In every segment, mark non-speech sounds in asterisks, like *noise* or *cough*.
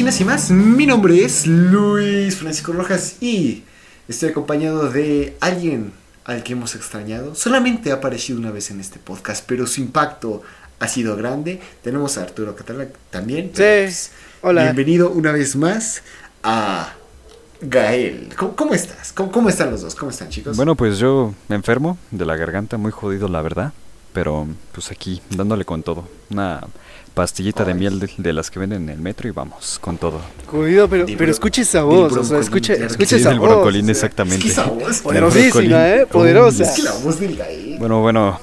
Chinas y más. Mi nombre es Luis Francisco Rojas y estoy acompañado de alguien al que hemos extrañado. Solamente ha aparecido una vez en este podcast, pero su impacto ha sido grande. Tenemos a Arturo Catalá también. Sí. Pues, Hola. Bienvenido una vez más a Gael. ¿Cómo, cómo estás? ¿Cómo, cómo están los dos? ¿Cómo están, chicos? Bueno, pues yo me enfermo de la garganta, muy jodido la verdad, pero pues aquí dándole con todo. Una pastillita de miel de, de las que venden en el metro y vamos con todo. Jodido, pero, pero escuche esa voz, o sea, escuche, esa voz. broncolín, o sea, exactamente. Es que esa voz, Poderosísima, eh, Oh, poderosa. Es que la voz del Gael. Bueno, bueno,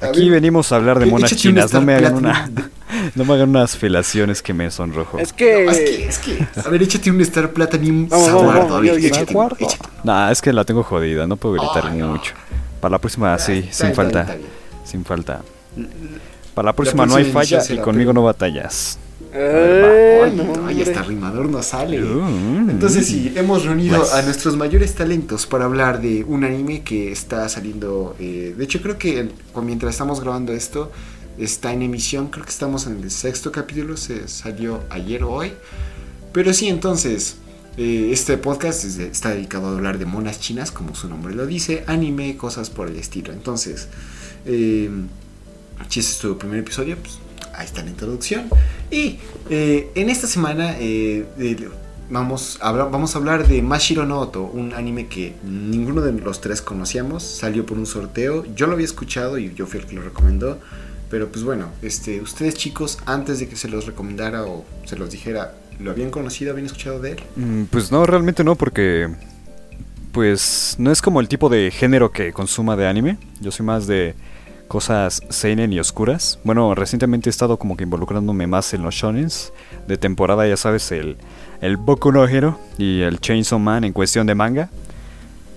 A aquí ver, venimos a hablar de monas un chinas, no me hagan una, *laughs* no me hagan unas felaciones que me sonrojo. Es que... No, es que, es que, a ver, échate un Star Platinum Vamos, Saguardo. Nah, es que la tengo jodida, no puedo gritar Ay, no. mucho. Para la próxima sí, Está sin falta, está bien, sin falta. Para la próxima no hay falla y conmigo no batallas. Eh, Ay, no, ay, hasta rimador no sale. Uh, Entonces sí, hemos reunido Pues. a nuestros mayores talentos para hablar de un anime que está saliendo. eh, de hecho, creo que el- mientras estamos grabando esto, está en emisión. Creo que estamos en el sexto capítulo, se salió ayer o hoy. Pero sí, entonces, eh, este podcast es de- está dedicado a hablar de monas chinas, como su nombre lo dice, anime, cosas por el estilo. Entonces, eh, si es tu primer episodio, pues ahí está la introducción. Y eh, en esta semana eh, eh, vamos, a hablar, vamos a hablar de Mashiro no Oto, un anime que ninguno de los tres conocíamos, salió por un sorteo, yo lo había escuchado y yo fui el que lo recomendó. Pero pues bueno, este, ustedes chicos, antes de que se los recomendara o se los dijera, ¿lo habían conocido, habían escuchado de él? Mm, Pues no, realmente no, porque pues no es como el tipo de género que consuma de anime. Yo soy más de cosas seinen y oscuras. Bueno, recientemente he estado como que involucrándome más en los shonens de temporada, ya sabes, el, el Boku no Hero y el Chainsaw Man en cuestión de manga.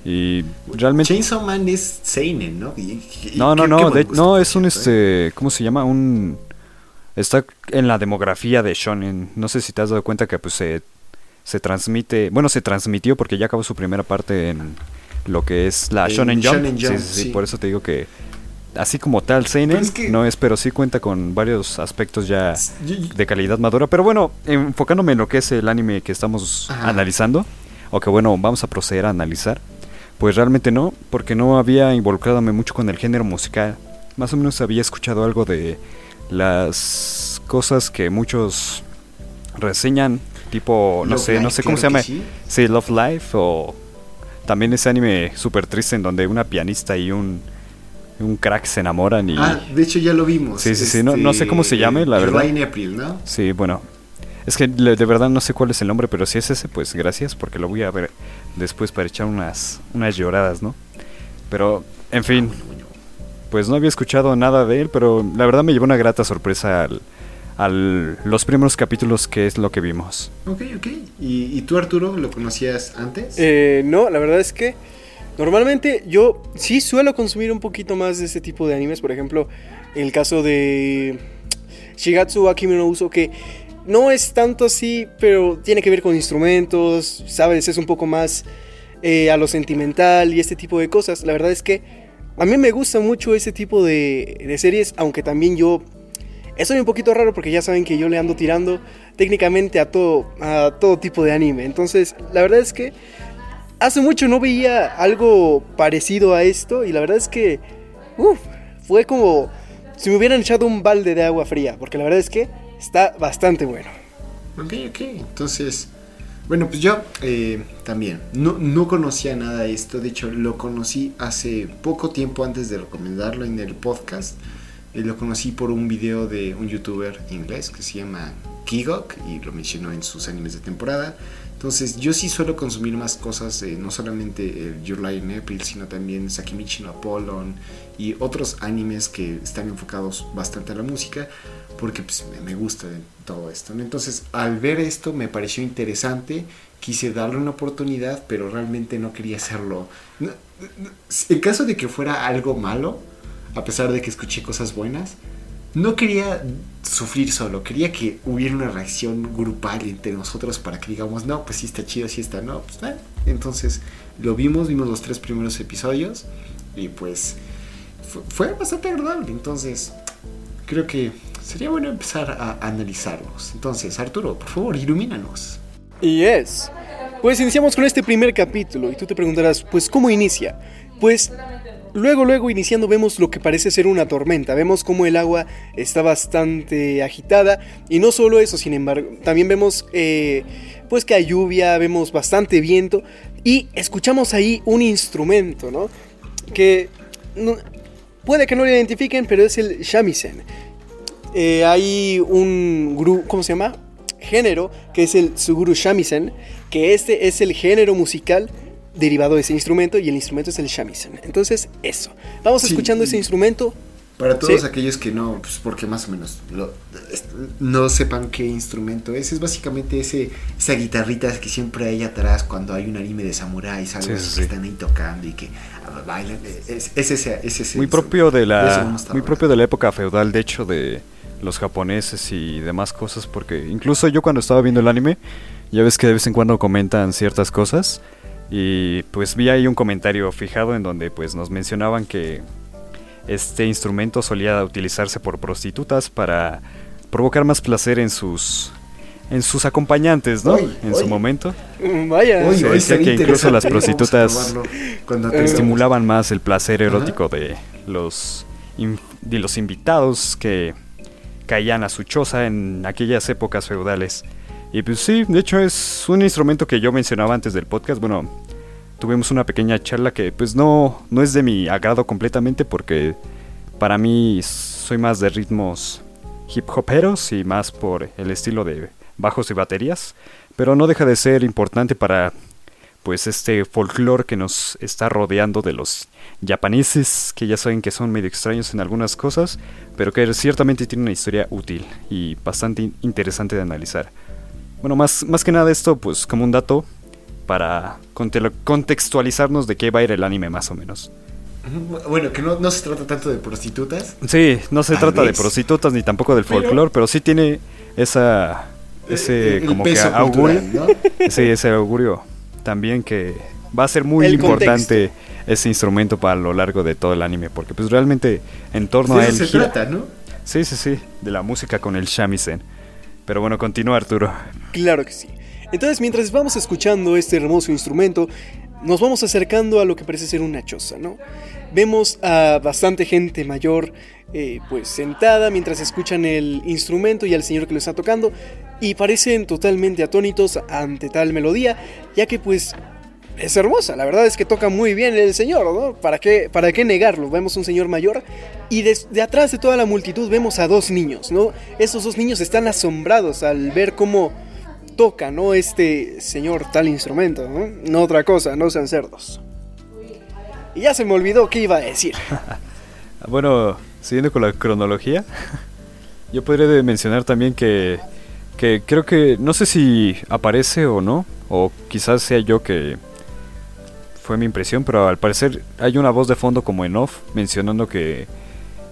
Y realmente... Chainsaw Man es Seinen, ¿no? Y- y- No, no, no, de- no, es un ¿eh? este, ¿cómo se llama? Un está en la demografía de shonen. No sé si te has dado cuenta que pues se se transmite, bueno, se transmitió porque ya acabó su primera parte en lo que es la En Shonen Jump. Shonen Jump, sí, sí, sí. por eso te digo que así como tal seinen Pero es que- no es, pero sí cuenta con varios aspectos ya de calidad madura. Pero bueno, enfocándome en lo que es el anime que estamos Ajá. analizando, o que bueno, vamos a proceder a analizar, pues realmente no, porque no había involucradome mucho con el género musical. Más o menos había escuchado algo de las cosas que muchos reseñan, tipo, no Love sé, no sé cómo se llama, sí. sí, Love Life, o también ese anime súper triste en donde una pianista y un, un crack se enamoran y... Ah, de hecho ya lo vimos. este, Sí, sí, sí, no- no sé cómo se llame, la verdad. July in April, ¿no? Sí, bueno. Es que de verdad no sé cuál es el nombre, pero si es ese, pues gracias, porque lo voy a ver después para echar unas, unas lloradas, ¿no? Pero, en fin, pues no había escuchado nada de él, pero la verdad me llevó una grata sorpresa al, al los primeros capítulos que es lo que vimos. Ok, ok. ¿Y, y tú, Arturo, lo conocías antes? Eh, no, la verdad es que normalmente yo sí suelo consumir un poquito más de este tipo de animes. Por ejemplo, el caso de Shigatsu wa Kimi no Uso, que no es tanto así, pero tiene que ver con instrumentos, ¿sabes? Es un poco más eh, a lo sentimental y este tipo de cosas. La verdad es que a mí me gusta mucho ese tipo de, de series, aunque también yo... Estoy un poquito raro porque ya saben que yo le ando tirando técnicamente a todo, a todo tipo de anime. Entonces, la verdad es que hace mucho no veía algo parecido a esto y la verdad es que fue como si me hubieran echado un balde de agua fría, porque la verdad es que está bastante bueno. Ok, ok. Entonces, bueno, pues yo eh, también no, no conocía nada de esto. De hecho, lo conocí hace poco tiempo antes de recomendarlo en el podcast. Eh, lo conocí por un video de un youtuber inglés que se llama Kigok y lo mencionó en sus animes de temporada. Entonces, yo sí suelo consumir más cosas, eh, no solamente el Your Lie in April, sino también Sakimichi no Apollon y otros animes que están enfocados bastante a la música, porque pues, me- gusta todo esto. Entonces, al ver esto, me pareció interesante, quise darle una oportunidad, pero realmente no quería hacerlo. En caso de que fuera algo malo, a pesar de que escuché cosas buenas, no quería sufrir solo, quería que hubiera una reacción grupal entre nosotros para que digamos, no, pues sí está chido, sí está, no, pues. Entonces lo vimos, vimos los tres primeros episodios y pues fue, fue bastante agradable. Entonces creo que sería bueno empezar a analizarlos. Entonces, Arturo, por favor, ilumínanos. Y es. Pues iniciamos con este primer capítulo y tú te preguntarás, pues ¿cómo inicia? Pues luego, luego iniciando vemos lo que parece ser una tormenta, vemos cómo el agua está bastante agitada y no solo eso, sin embargo, también vemos eh, pues que hay lluvia, vemos bastante viento y escuchamos ahí un instrumento, ¿no? Que puede que no lo identifiquen, pero es el shamisen. Eh, hay un grupo, ¿cómo se llama? Género, que es el Suguru Shamisen, que este es el género musical derivado de ese instrumento y el instrumento es el shamisen. Entonces, eso. Vamos escuchando ese instrumento. Para todos aquellos que no, pues porque más o menos no sepan qué instrumento es, es básicamente ese, esa guitarrita que siempre hay atrás cuando hay un anime de samuráis, algo que están ahí tocando y que bailan. Es, ese, ese, muy propio de la muy propio de la época feudal, de hecho, de los japoneses y demás cosas, porque incluso yo cuando estaba viendo el anime, ya ves que de vez en cuando comentan ciertas cosas. Y pues vi ahí un comentario fijado en donde pues nos mencionaban que este instrumento solía utilizarse por prostitutas para provocar más placer en sus en sus acompañantes, ¿no? en su momento. Mm, vaya. Se decía que incluso las prostitutas estimulaban más el placer erótico de los de los invitados que caían a su choza en aquellas épocas feudales. Y pues sí, de hecho es un instrumento que yo mencionaba antes del podcast. Bueno, tuvimos una pequeña charla que pues no, no es de mi agrado completamente porque para mí soy más de ritmos hip hoperos y más por el estilo de bajos y baterías. Pero no deja de ser importante para pues este folclore que nos está rodeando de los japoneses, que ya saben que son medio extraños en algunas cosas, pero que ciertamente tienen una historia útil y bastante interesante de analizar. Bueno, más, más que nada esto, pues como un dato para contextualizarnos de qué va a ir el anime más o menos. Bueno, que no, se trata tanto de prostitutas. Sí, no se trata de prostitutas ni tampoco del folclore, pero sí tiene esa ese como que augurio, *laughs* sí, ese augurio también que va a ser muy importante ese instrumento para lo largo de todo el anime, porque pues realmente en torno a él se trata, ¿no? Sí, sí, sí, de la música con el shamisen. Pero bueno, continúa Arturo. Claro que sí. Entonces, mientras vamos escuchando este hermoso instrumento, nos vamos acercando a lo que parece ser una choza, ¿no? Vemos a bastante gente mayor, eh, pues sentada mientras escuchan el instrumento y al señor que lo está tocando, y parecen totalmente atónitos ante tal melodía, ya que pues es hermosa, la verdad es que toca muy bien el señor, ¿no? ¿Para qué, para qué negarlo? Vemos un señor mayor y desde atrás de toda la multitud vemos a dos niños, ¿no? Esos dos niños están asombrados al ver cómo toca, ¿no? Este señor tal instrumento, ¿no? No otra cosa, no sean cerdos. Y ya se me olvidó qué iba a decir. *laughs* bueno, siguiendo con la cronología, *laughs* yo podría mencionar también que, que creo que, no sé si aparece o no, o quizás sea yo que fue mi impresión, pero al parecer hay una voz de fondo como en off mencionando que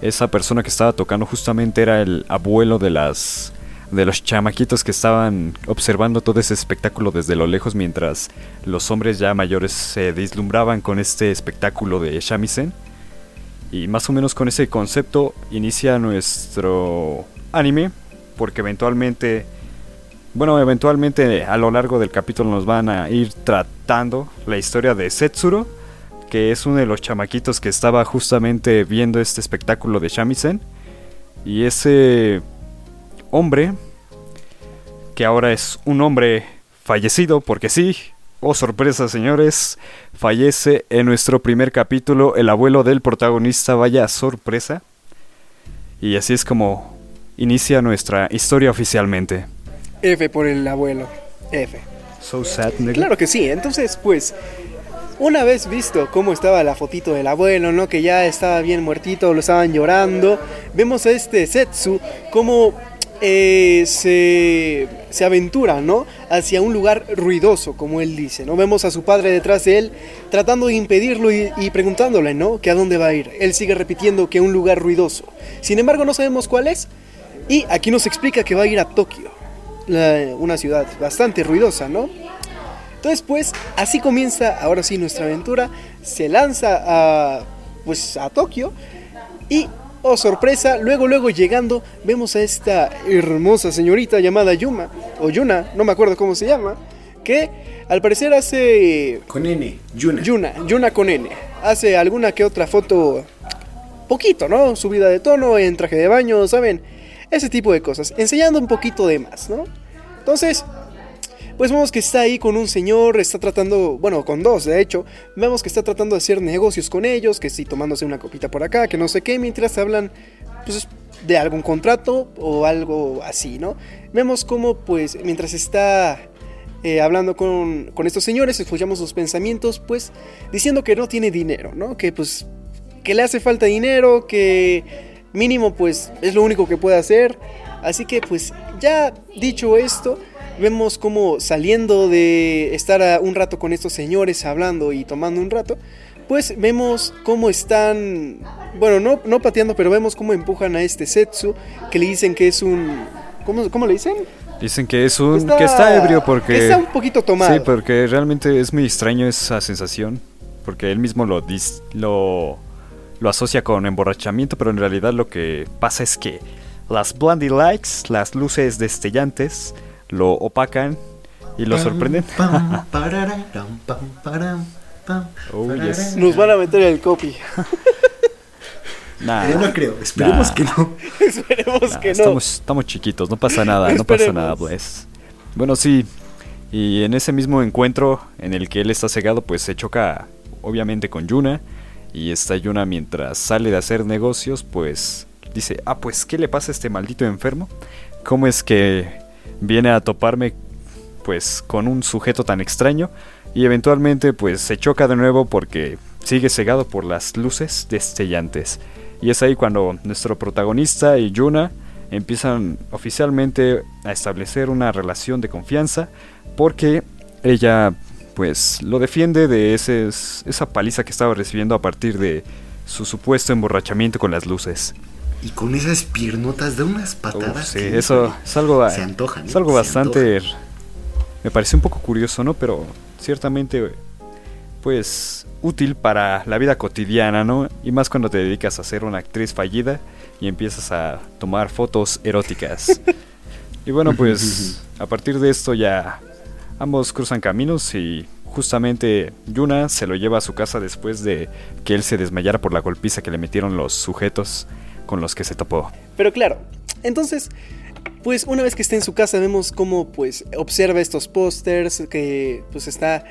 esa persona que estaba tocando justamente era el abuelo de las de los chamaquitos que estaban observando todo ese espectáculo desde lo lejos mientras los hombres ya mayores se deslumbraban con este espectáculo de shamisen. Y más o menos con ese concepto inicia nuestro anime, porque eventualmente bueno, eventualmente a lo largo del capítulo nos van a ir tratando la historia de Setsuro, que es uno de los chamaquitos que estaba justamente viendo este espectáculo de Shamisen. Y ese hombre, que ahora es un hombre fallecido, porque sí, oh sorpresa señores, fallece en nuestro primer capítulo el abuelo del protagonista, vaya sorpresa. Y así es como inicia nuestra historia oficialmente. F por el abuelo. F. So sad, Claro que sí. Entonces, pues, una vez visto cómo estaba la fotito del abuelo, ¿no? Que ya estaba bien muertito, lo estaban llorando. Vemos a este Setsu como eh, se, se, aventura, ¿no? Hacia un lugar ruidoso, como él dice, ¿no? Vemos a su padre detrás de él tratando de impedirlo y, y preguntándole, ¿no? Que a dónde va a ir. Él sigue repitiendo que un lugar ruidoso. Sin embargo, no sabemos cuál es. Y aquí nos explica que va a ir a Tokio una ciudad bastante ruidosa, ¿no? Entonces, pues, así comienza ahora sí nuestra aventura. Se lanza a, pues, a Tokio y oh sorpresa, luego luego llegando vemos a esta hermosa señorita llamada Yuma, o Yuna, no me acuerdo cómo se llama, que al parecer hace... Con N, Yuna. Yuna, Yuna con N. Hace alguna que otra foto, poquito, ¿no? Subida de tono, en traje de baño, ¿saben? Ese tipo de cosas, enseñando un poquito de más, ¿no? Entonces, pues vemos que está ahí con un señor, está tratando, bueno, con dos de hecho, vemos que está tratando de hacer negocios con ellos, que sí, tomándose una copita por acá, que no sé qué, mientras hablan, pues, de algún contrato o algo así, ¿no? Vemos como, pues, mientras está eh, hablando con, con, estos señores, escuchamos sus pensamientos, pues, diciendo que no tiene dinero, ¿no? Que, pues, que le hace falta dinero, que mínimo, pues, es lo único que puede hacer. Así que, pues, ya dicho esto, vemos como saliendo de estar un rato con estos señores hablando y tomando un rato, pues vemos cómo están, bueno, no, no pateando, pero vemos cómo empujan a este Setsu, que le dicen que es un... ¿Cómo, cómo le dicen? Dicen que es un... que está ebrio porque... Que está un poquito tomado. Sí, porque realmente es muy extraño esa sensación, porque él mismo lo, lo, lo asocia con emborrachamiento, pero en realidad lo que pasa es que las Blondie Lights, las luces destellantes, lo opacan y lo sorprenden. *laughs* oh, yes. Nos van a meter el copy. *laughs* Nah. Yo no creo, esperemos que no. *laughs* esperemos que no. Estamos, estamos, chiquitos, no pasa nada, no pasa nada, Bless. Bueno, sí, y en ese mismo encuentro en el que él está cegado, pues se choca obviamente con Yuna. Y esta Yuna mientras sale de hacer negocios, pues dice, ah, pues, ¿qué le pasa a este maldito enfermo? ¿Cómo es que viene a toparme pues con un sujeto tan extraño y eventualmente pues se choca de nuevo porque sigue cegado por las luces destellantes. Y es ahí cuando nuestro protagonista y Yuna empiezan oficialmente a establecer una relación de confianza porque ella pues lo defiende de ese, esa paliza que estaba recibiendo a partir de su supuesto emborrachamiento con las luces. Y con esas piernotas da unas patadas. sí, eso es algo, se antojan, es algo bastante... Me parece un poco curioso, ¿no? Pero ciertamente, pues, útil para la vida cotidiana, ¿no? Y más cuando te dedicas a ser una actriz fallida y empiezas a tomar fotos eróticas. *laughs* y bueno, pues, *laughs* a partir de esto ya ambos cruzan caminos y justamente Yuna se lo lleva a su casa después de que él se desmayara por la golpiza que le metieron los sujetos con los que se topó. Pero claro, entonces, pues una vez que está en su casa vemos cómo pues observa estos pósters, que pues está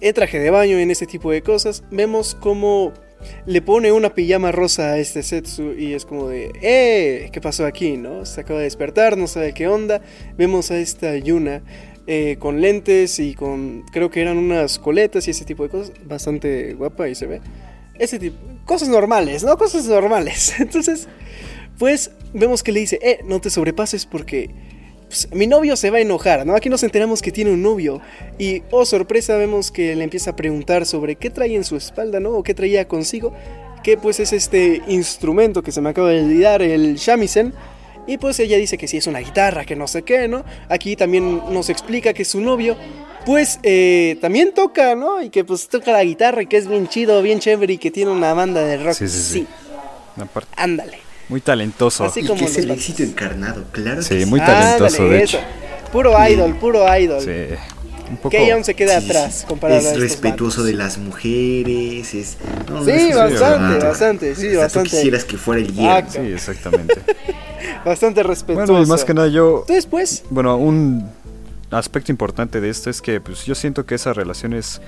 en traje de baño, en ese tipo de cosas. Vemos cómo le pone una pijama rosa a este Setsu y es como de, ¡eh! ¿Qué pasó aquí? ¿No? Se acaba de despertar, no sabe qué onda. Vemos a esta Yuna eh, con lentes y con, creo que eran unas coletas y ese tipo de cosas. Bastante guapa y se ve. Ese tipo, cosas normales, ¿no? Cosas normales. *laughs* Entonces, pues vemos que le dice, eh, no te sobrepases porque pues, mi novio se va a enojar, ¿no? Aquí nos enteramos que tiene un novio y, oh sorpresa, vemos que le empieza a preguntar sobre qué trae en su espalda, ¿no? O qué traía consigo, que pues es este instrumento que se me acaba de olvidar, el shamisen. Y pues ella dice que si es una guitarra, que no sé qué, ¿no? Aquí también nos explica que su novio pues eh, también toca, ¿no? Y que pues toca la guitarra y que es bien chido, bien chévere y que tiene una banda de rock. Sí, sí, sí. Ándale. Muy talentoso. Así como que es el éxito encarnado, claro. Sí, muy talentoso, de hecho. Puro idol, puro idol. Sí. Un poco... Que aún se queda atrás comparado es respetuoso de las mujeres, es... sí, bastante, bastante, sí, bastante. quisieras que fuera el guía. Sí, exactamente. *laughs* *laughs* bastante respetuoso. Bueno, y más que nada yo... Después. Bueno, un aspecto importante de esto es que pues, yo siento que esas relaciones,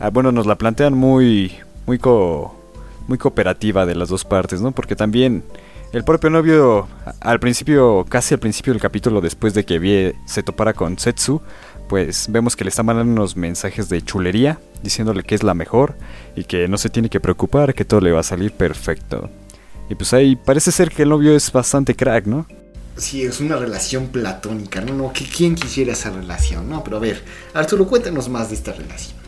ah, bueno, nos la plantean muy, muy, muy cooperativa de las dos partes, ¿no? Porque también el propio novio, al principio, casi al principio del capítulo, después de que Vie se topara con Setsu, pues vemos que le está mandando unos mensajes de chulería, diciéndole que es la mejor y que no se tiene que preocupar, que todo le va a salir perfecto. Y pues ahí parece ser que el novio es bastante crack, ¿no? Sí, es una relación platónica, ¿no? no ¿Quién quisiera esa relación? No, pero a ver, Arturo, cuéntanos más de esta relación.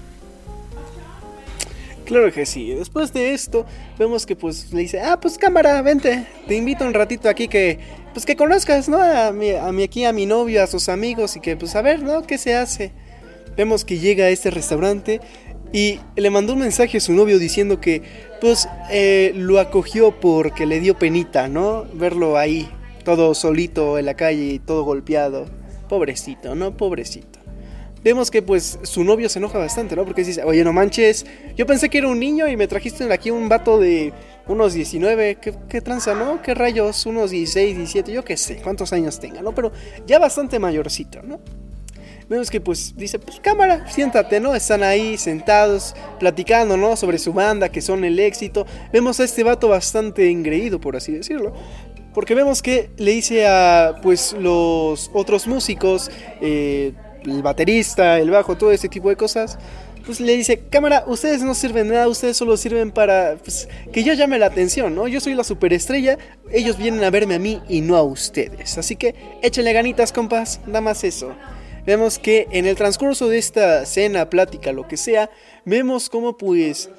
Claro que sí. Después de esto, vemos que pues le dice, ah, pues cámara, vente, te invito un ratito aquí que, pues que conozcas, ¿no? A mi, a mi aquí, a mi novio, a sus amigos y que pues a ver, ¿no? ¿Qué se hace? Vemos que llega a este restaurante Y le mandó un mensaje a su novio diciendo que, pues, eh, lo acogió porque le dio penita, ¿no? Verlo ahí, todo solito en la calle todo golpeado. Pobrecito, ¿no? Pobrecito. Vemos que, pues, su novio se enoja bastante, ¿no? Porque dice, oye, no manches, yo pensé que era un niño y me trajiste aquí un vato de unos 19, ¿qué, qué tranza, no? ¿Qué rayos? Unos 16, 17, yo qué sé, cuántos años tenga, ¿no? Pero ya bastante mayorcito, ¿no? Vemos que pues dice, pues cámara, siéntate, ¿no? Están ahí sentados, platicando, ¿no? Sobre su banda, que son el éxito. Vemos a este vato bastante engreído, por así decirlo. Porque vemos que le dice a pues los otros músicos, eh, el baterista, el bajo, todo ese tipo de cosas. Pues le dice, cámara, ustedes no sirven nada, ustedes solo sirven para pues, que yo llame la atención, ¿no? Yo soy la superestrella, ellos vienen a verme a mí y no a ustedes. Así que échenle ganitas, compas, nada más eso vemos que en el transcurso de esta cena, plática, lo que sea, vemos como pues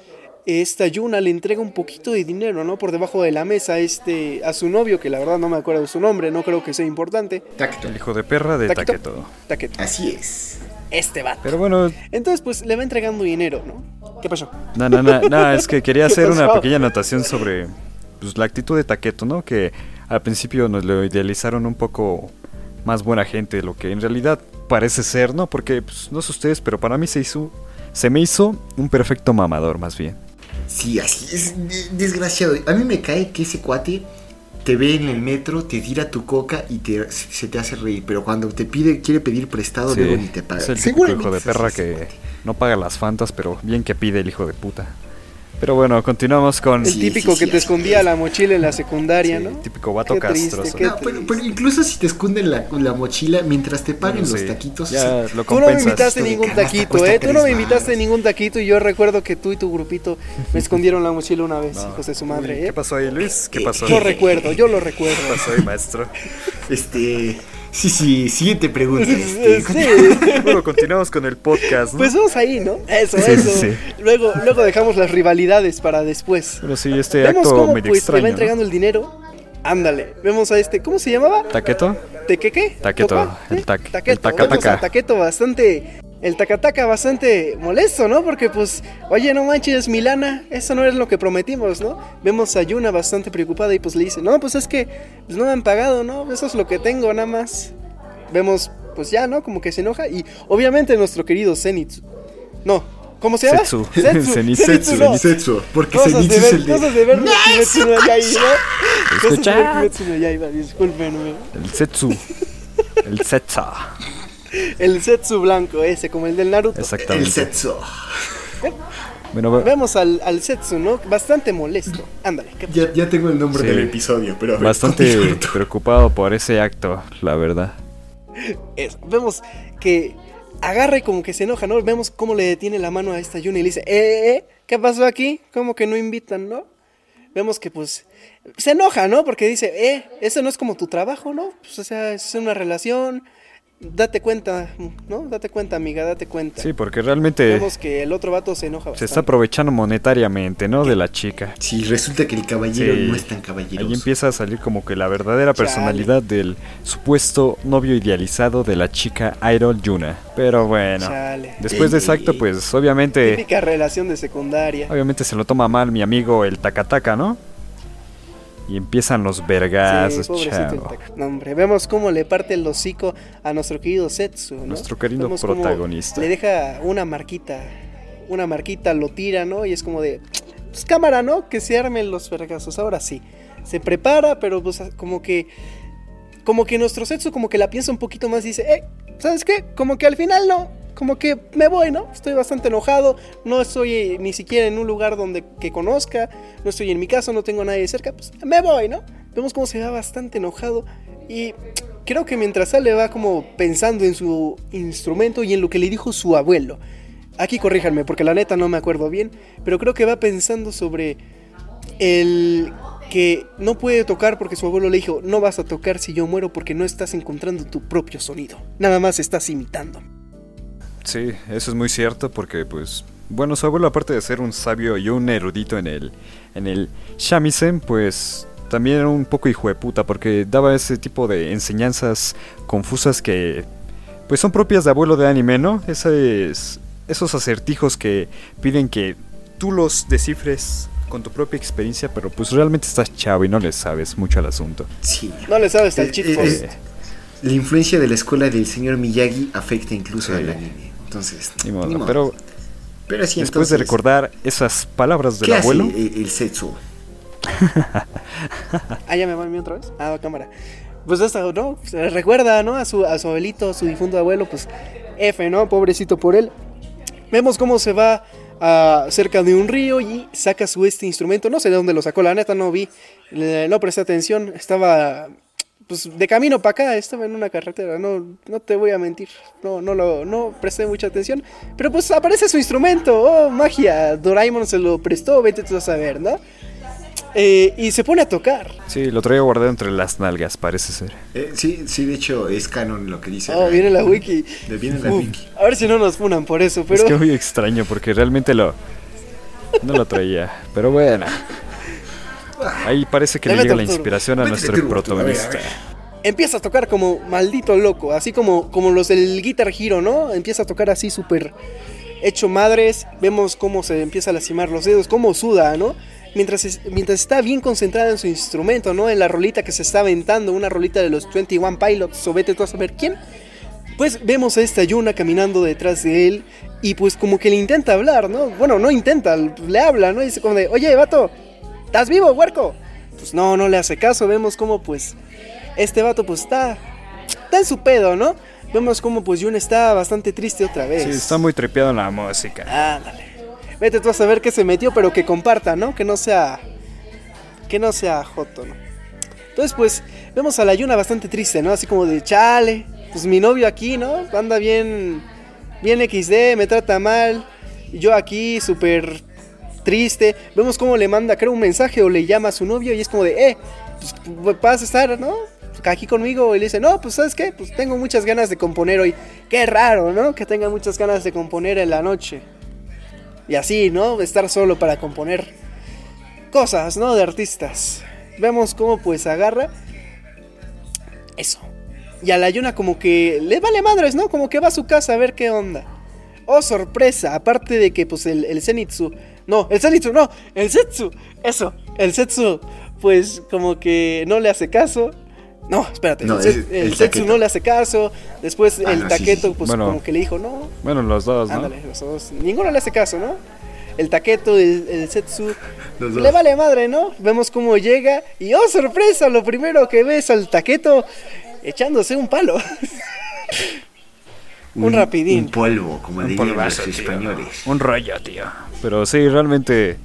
esta Yuna le entrega un poquito de dinero, ¿no? Por debajo de la mesa a este a su novio, que la verdad no me acuerdo de su nombre, no creo que sea importante. Taqueto. El hijo de perra de Taqueto. Taqueto. Taqueto. Así es. Este vato. Pero bueno, Entonces, pues le va entregando dinero, ¿no? ¿Qué pasó? no, no, no, no, es que quería *laughs* ¿Qué hacer una pequeña anotación sobre pues, la actitud de Taqueto, ¿no? Que al principio nos lo idealizaron un poco más buena gente de lo que en realidad parece ser, ¿no? Porque, pues, no sé ustedes, pero para mí se hizo, se me hizo un perfecto mamador, más bien. Sí, así es de- desgraciado. A mí me cae que ese cuate te ve en el metro, te tira tu coca y te, se te hace reír. Pero cuando te pide, quiere pedir prestado, Sí, luego ni te paga. es el hijo de perra que no paga las fantas, pero bien que pide el hijo de puta. Pero bueno, continuamos con El típico sí, que sí, te escondía es. la mochila en la secundaria, Sí, ¿no? típico vato Qué triste, castroso. qué No, pero, pero incluso si te esconden la, la mochila mientras te paguen Bueno, los sí, taquitos. ya lo Tú no me invitaste ningún canasta taquito, cuesta ¿eh? Tú no me invitaste ningún taquito y yo recuerdo que tú y tu grupito me escondieron la mochila una vez, No. hijos de su Uy, madre, ¿Qué ¿eh? pasó ahí, Luis? ¿Qué pasó? Yo recuerdo, yo lo recuerdo. ¿Qué pasó ahí, maestro? Este. Sí, sí, siguiente pregunta. Este, Sí. bueno, continuamos con el podcast, ¿no? Pues vamos ahí, ¿no? Eso, Sí, eso. sí. Luego, luego dejamos las rivalidades para después. Pero sí, este Vemos acto cómo medio pues le extraño, va ¿no? entregando el dinero. Ándale, vemos a este, ¿cómo se llamaba? ¿Taqueto? ¿De qué qué? Taqueto, ¿Topa? el tac- Taqueto. el tacataca. Vemos a Taqueto bastante, el tacataca bastante molesto, ¿no? Porque pues, oye, no manches, Milana, eso no es lo que prometimos, ¿no? Vemos a Yuna bastante preocupada y pues le dice, no, pues es que pues, no me han pagado, ¿no? Eso es lo que tengo nada más. Vemos, pues ya, ¿no? Como que se enoja y obviamente nuestro querido Zenitsu. No, ¿cómo se llama? Setsu. *laughs* *laughs* Zenitsu. Zenitsu. No. Zenitsu, porque Cosas de Zenitsu es ver, el de. cosas de ver Kimetsu no Yaiba, ¿no? Cosas de Escucha. ver Kimetsu no Yaiba, discúlpenme. El Setsu. *laughs* El Setsa. El Setsu blanco ese, como el del Naruto. El Exactamente. Zetsu. Bueno, Vemos al, al Setsu, ¿no? Bastante molesto. Ándale, ¿qué Ya, ya tengo el nombre Sí. del episodio, pero. a ver, bastante preocupado por ese acto, la verdad. es? Vemos que agarra y como que se enoja, ¿no? Vemos cómo le detiene la mano a esta Yuna y le dice, eh, eh, eh, ¿qué pasó aquí? ¿Cómo que no invitan, no? Vemos que pues se enoja, ¿no? Porque dice, eh, eso no es como tu trabajo, ¿no? Pues o sea, es una relación, date cuenta, ¿no? Date cuenta, amiga, date cuenta. Sí, porque realmente Vemos que el otro vato se enoja se está aprovechando monetariamente, ¿no? De la chica. Sí, resulta que el caballero Sí. no es tan caballeroso. Ahí empieza a salir como que la verdadera Chale. personalidad del supuesto novio idealizado de la chica Idol Yuna. Pero bueno, Chale. después de ese acto, pues obviamente, Típica relación de secundaria. obviamente se lo toma mal mi amigo el Takataka, ¿no? Y empiezan los vergazos, Sí. No, hombre, vemos cómo le parte el hocico a nuestro querido Setsu, ¿no? Nuestro querido Vemos protagonista. Le deja una marquita, una marquita, lo tira, ¿no? Y es como de, pues cámara, ¿no? Que se armen los vergazos. Ahora sí, se prepara, pero pues como que, como que nuestro Setsu como que la piensa un poquito más y dice, eh, ¿sabes qué? Como que al final no, como que me voy, ¿no? Estoy bastante enojado, no estoy ni siquiera en un lugar donde que conozca, no estoy en mi casa, no tengo a nadie cerca, pues me voy, ¿no? Vemos cómo se va bastante enojado y creo que mientras sale va como pensando en su instrumento y en lo que le dijo su abuelo. Aquí corríjanme porque la neta no me acuerdo bien, pero creo que va pensando sobre el que no puede tocar porque su abuelo le dijo, no vas a tocar si yo muero porque no estás encontrando tu propio sonido, nada más estás imitando. Sí, eso es muy cierto porque pues bueno, su abuelo aparte de ser un sabio y un erudito en el en el shamisen, pues también era un poco hijo de puta porque daba ese tipo de enseñanzas confusas que pues son propias de abuelo de anime, ¿no? Ese es esos acertijos que piden que tú los descifres con tu propia experiencia, pero pues realmente estás chavo y no le sabes mucho al asunto. Sí. No le sabes al Eh, eh, eh, La influencia de la escuela del señor Miyagi afecta incluso Sí. al anime. Entonces, Ni modo, ni modo. Pero Pero sí, después de recordar esas palabras del ¿qué hace abuelo, el, el Setsu? *laughs* Ah, ya me va a mí otra vez. Ah, cámara. Pues esto, ¿no? Se recuerda, ¿no? A su, a su abuelito, a su difunto abuelo, pues F, ¿no? Pobrecito por él. Vemos cómo se va a cerca de un río y saca su este instrumento. No sé de dónde lo sacó, la neta no vi. Le- no presté atención. Estaba pues de camino para acá, estaba en una carretera, no, no te voy a mentir, no, no lo, no presté mucha atención, pero pues aparece su instrumento, oh, magia, Doraemon se lo prestó, vete tú a saber, ¿no? Eh, y se pone a tocar. sí, lo traía guardado entre las nalgas, parece ser. Eh, sí, sí, de hecho es canon lo que dice. Oh, viene la wiki. Le viene la Uf, wiki. A ver si no nos funan por eso, pero... Es que muy extraño porque realmente lo no lo traía, pero bueno. Ahí parece que le llega la inspiración a nuestro protagonista. empieza a tocar como maldito loco, así como, como los del Guitar Hero, ¿no? Empieza a tocar así súper hecho madres, vemos cómo se empieza a lastimar los dedos, cómo suda, ¿no? Mientras, mientras está bien concentrado en su instrumento, ¿no? En la rolita que se está aventando, una rolita de los 21 Pilots, o vete tú a saber quién. Pues vemos a esta Yuna caminando detrás de él y pues como que le intenta hablar, ¿no? Bueno, no intenta, le habla, ¿no? Y dice como de, oye, vato, ¿estás vivo, huerco? Pues no, no le hace caso, vemos como pues este vato pues está, está en su pedo, ¿no? Vemos como pues Yuna está bastante triste otra vez. Sí, está muy trepeado en la música. Ándale. Vete tú a saber qué se metió, pero que comparta, ¿no? Que no sea. Que no sea Joto, ¿no? Entonces, pues, vemos a la Yuna bastante triste, ¿no? Así como de chale. Pues mi novio aquí, ¿no? Anda bien. Bien XD, me trata mal. Yo aquí, súper triste. Vemos cómo le manda, creo, un mensaje o le llama a su novio y es como de, eh, pues vas a estar, ¿no? Aquí conmigo y le dice, no, pues sabes qué, pues tengo muchas ganas de componer hoy. Qué raro, ¿no? Que tenga muchas ganas de componer en la noche. Y así, ¿no? Estar solo para componer cosas, ¿no? De artistas. Vemos cómo pues agarra eso. Y a la Yuna como que le vale madres, ¿no? Como que va a su casa a ver qué onda. Oh, sorpresa, aparte de que pues el, el Zenitsu... No, el Zenitsu, no, el Setsu. Eso, el Setsu pues como que no le hace caso. No, espérate, No, el, el el Setsu no le hace caso. Después Ah, el no, sí, sí. pues Bueno. como que le dijo, no, Bueno, los dos, ¿no? Ándale, los dos. Ninguno le hace caso, ¿no? El Taketo, el, el Setsu. Los dos. Le vale madre, ¿no? Vemos cómo llega y ¡oh, sorpresa! Lo primero que ves al Taketo echándose un palo. *laughs* un rapidín. Un polvo, como Un dirían polvazo, los tío. españoles. Un rollo, tío. Pero sí, realmente.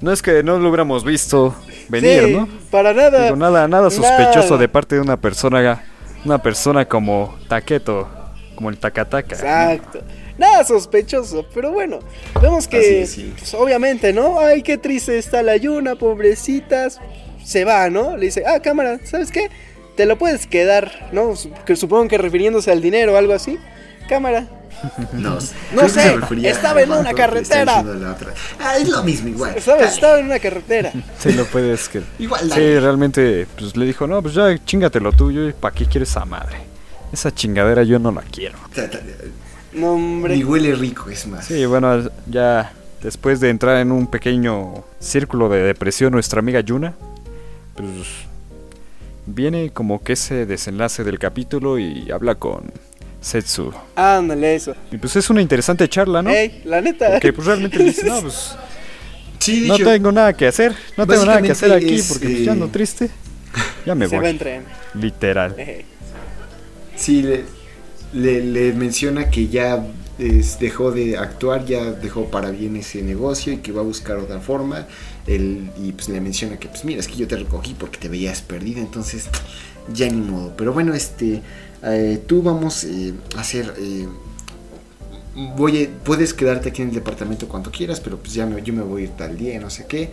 No es que no lo hubiéramos visto venir, Sí, ¿no? Para nada. Digo, nada, nada sospechoso Nada. de parte de una persona, una persona como Taqueto, como el Takataka. Exacto. Nada sospechoso, pero bueno, vemos que, es, sí. pues, obviamente, ¿no? Ay, qué triste está la Yuna, pobrecitas. Se va, ¿no? Le dice, ah, cámara, ¿sabes qué? Te lo puedes quedar, ¿no? Que supongo que refiriéndose al dinero o algo así. Cámara. No, No sé, estaba en una carretera. Ah, es lo mismo, igual. Estaba en una carretera. *laughs* Sí, lo puedes que. Igual, Sí, realmente, pues le dijo, no, pues ya chingatelo tuyo y ¿para qué quieres a madre? Esa chingadera yo no la quiero. No, hombre. Ni huele rico, es más. Sí, bueno, ya después de entrar en un pequeño círculo de depresión nuestra amiga Yuna, pues viene como que ese desenlace del capítulo y habla con Setsu. Ándale, eso. Y pues es una interesante charla, ¿no? Ey, la neta. Porque pues realmente le dice, no, pues Sí, no tengo nada que hacer, no tengo nada que hacer aquí es, porque pues, ya ando eh, triste. Ya me Se va en voy, tren. literal. Ey. sí, le, le, le menciona que ya es- dejó de actuar, ya dejó para bien ese negocio y que va a buscar otra forma. Él, y pues le menciona que, pues mira, es que yo te recogí porque te veías perdida, entonces ya ni modo. Pero bueno, este, eh, tú vamos eh, a hacer... eh, voy puedes quedarte aquí en el departamento cuando quieras, pero pues ya me- yo me voy a ir tal día, no sé qué.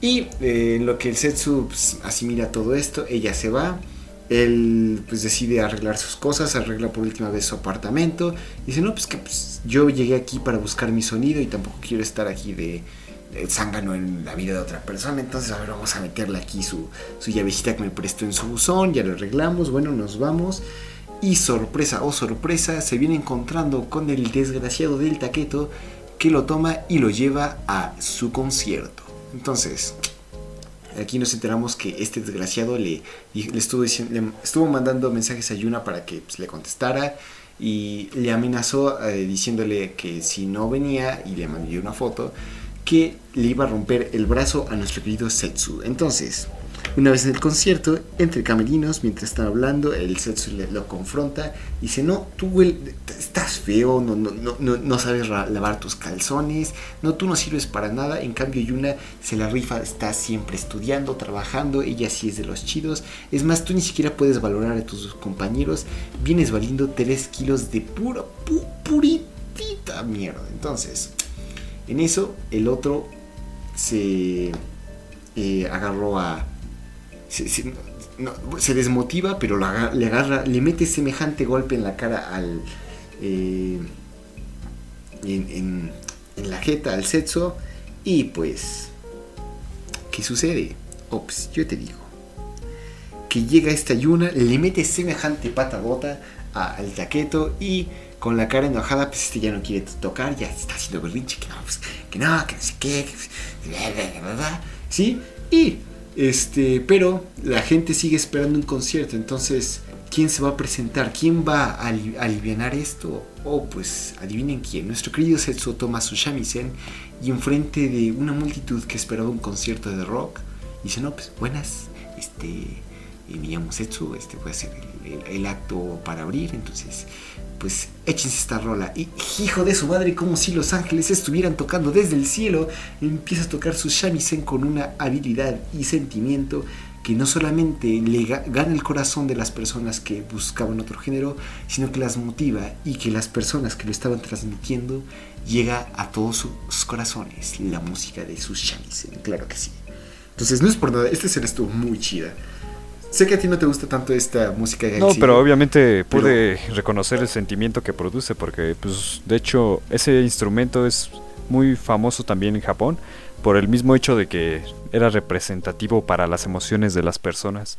Y en lo que el Setsu pues, asimila todo esto, ella se va. Él pues decide arreglar sus cosas, arregla por última vez su apartamento. Dice, no, pues que pues, yo llegué aquí para buscar mi sonido y tampoco quiero estar aquí de, de zángano en la vida de otra persona. Entonces, a ver, vamos a meterle aquí su, su llavecita que me prestó en su buzón, ya lo arreglamos, bueno, nos vamos. Y sorpresa, oh sorpresa, se viene encontrando con el desgraciado del taqueto que lo toma y lo lleva a su concierto. Entonces, aquí nos enteramos que este desgraciado le, le, estuvo, estuvo mandando mensajes a Yuna para que pues, le contestara y le amenazó eh, diciéndole que si no venía y le mandó una foto, que le iba a romper el brazo a nuestro querido Setsu. Entonces, una vez en el concierto, entre camerinos, mientras están hablando, el Setsu lo confronta y dice, no, tú estás feo, no, no, no, no sabes lavar tus calzones, no, tú no sirves para nada. En cambio, Yuna se la rifa, está siempre estudiando, trabajando, ella sí es de los chidos. Es más, tú ni siquiera puedes valorar a tus compañeros, vienes valiendo 3 kilos de pura, puritita mierda. Entonces, en eso, el otro se eh, agarró a se, desmotiva, pero le agarra, le mete semejante golpe en la cara al. Eh, en, la jeta al sexo. Y pues. ¿Qué sucede? Ops, yo te digo. Que llega esta Yuna, le mete semejante patadota al taqueto y con la cara enojada, pues este ya no quiere tocar, ya está haciendo berrinche, que no, pues, que no, que no sé qué, ¿sí? Y este, pero la gente sigue esperando un concierto, entonces, ¿quién se va a presentar? ¿Quién va a aliviar esto? Oh, pues, adivinen quién. Nuestro querido Setsu toma su shamisen y enfrente de una multitud que esperaba un concierto de rock, dice, no, pues, buenas, este, me llamo Setsu, este, a hacer el acto para abrir, entonces pues échense esta rola. Y hijo de su madre, como si los ángeles estuvieran tocando desde el cielo, empieza a tocar su shamisen con una habilidad y sentimiento que no solamente le gana el corazón de las personas que buscaban otro género, sino que las motiva y que las personas que lo estaban transmitiendo llega a todos sus corazones. La música de su shamisen, claro que sí. Entonces no es por nada, esta escena estuvo muy chida. Sé que a ti no te gusta tanto esta música de No, pero obviamente pude reconocer el sentimiento que produce porque, pues, de hecho, ese instrumento es muy famoso también en Japón por el mismo hecho de que era representativo para las emociones de las personas.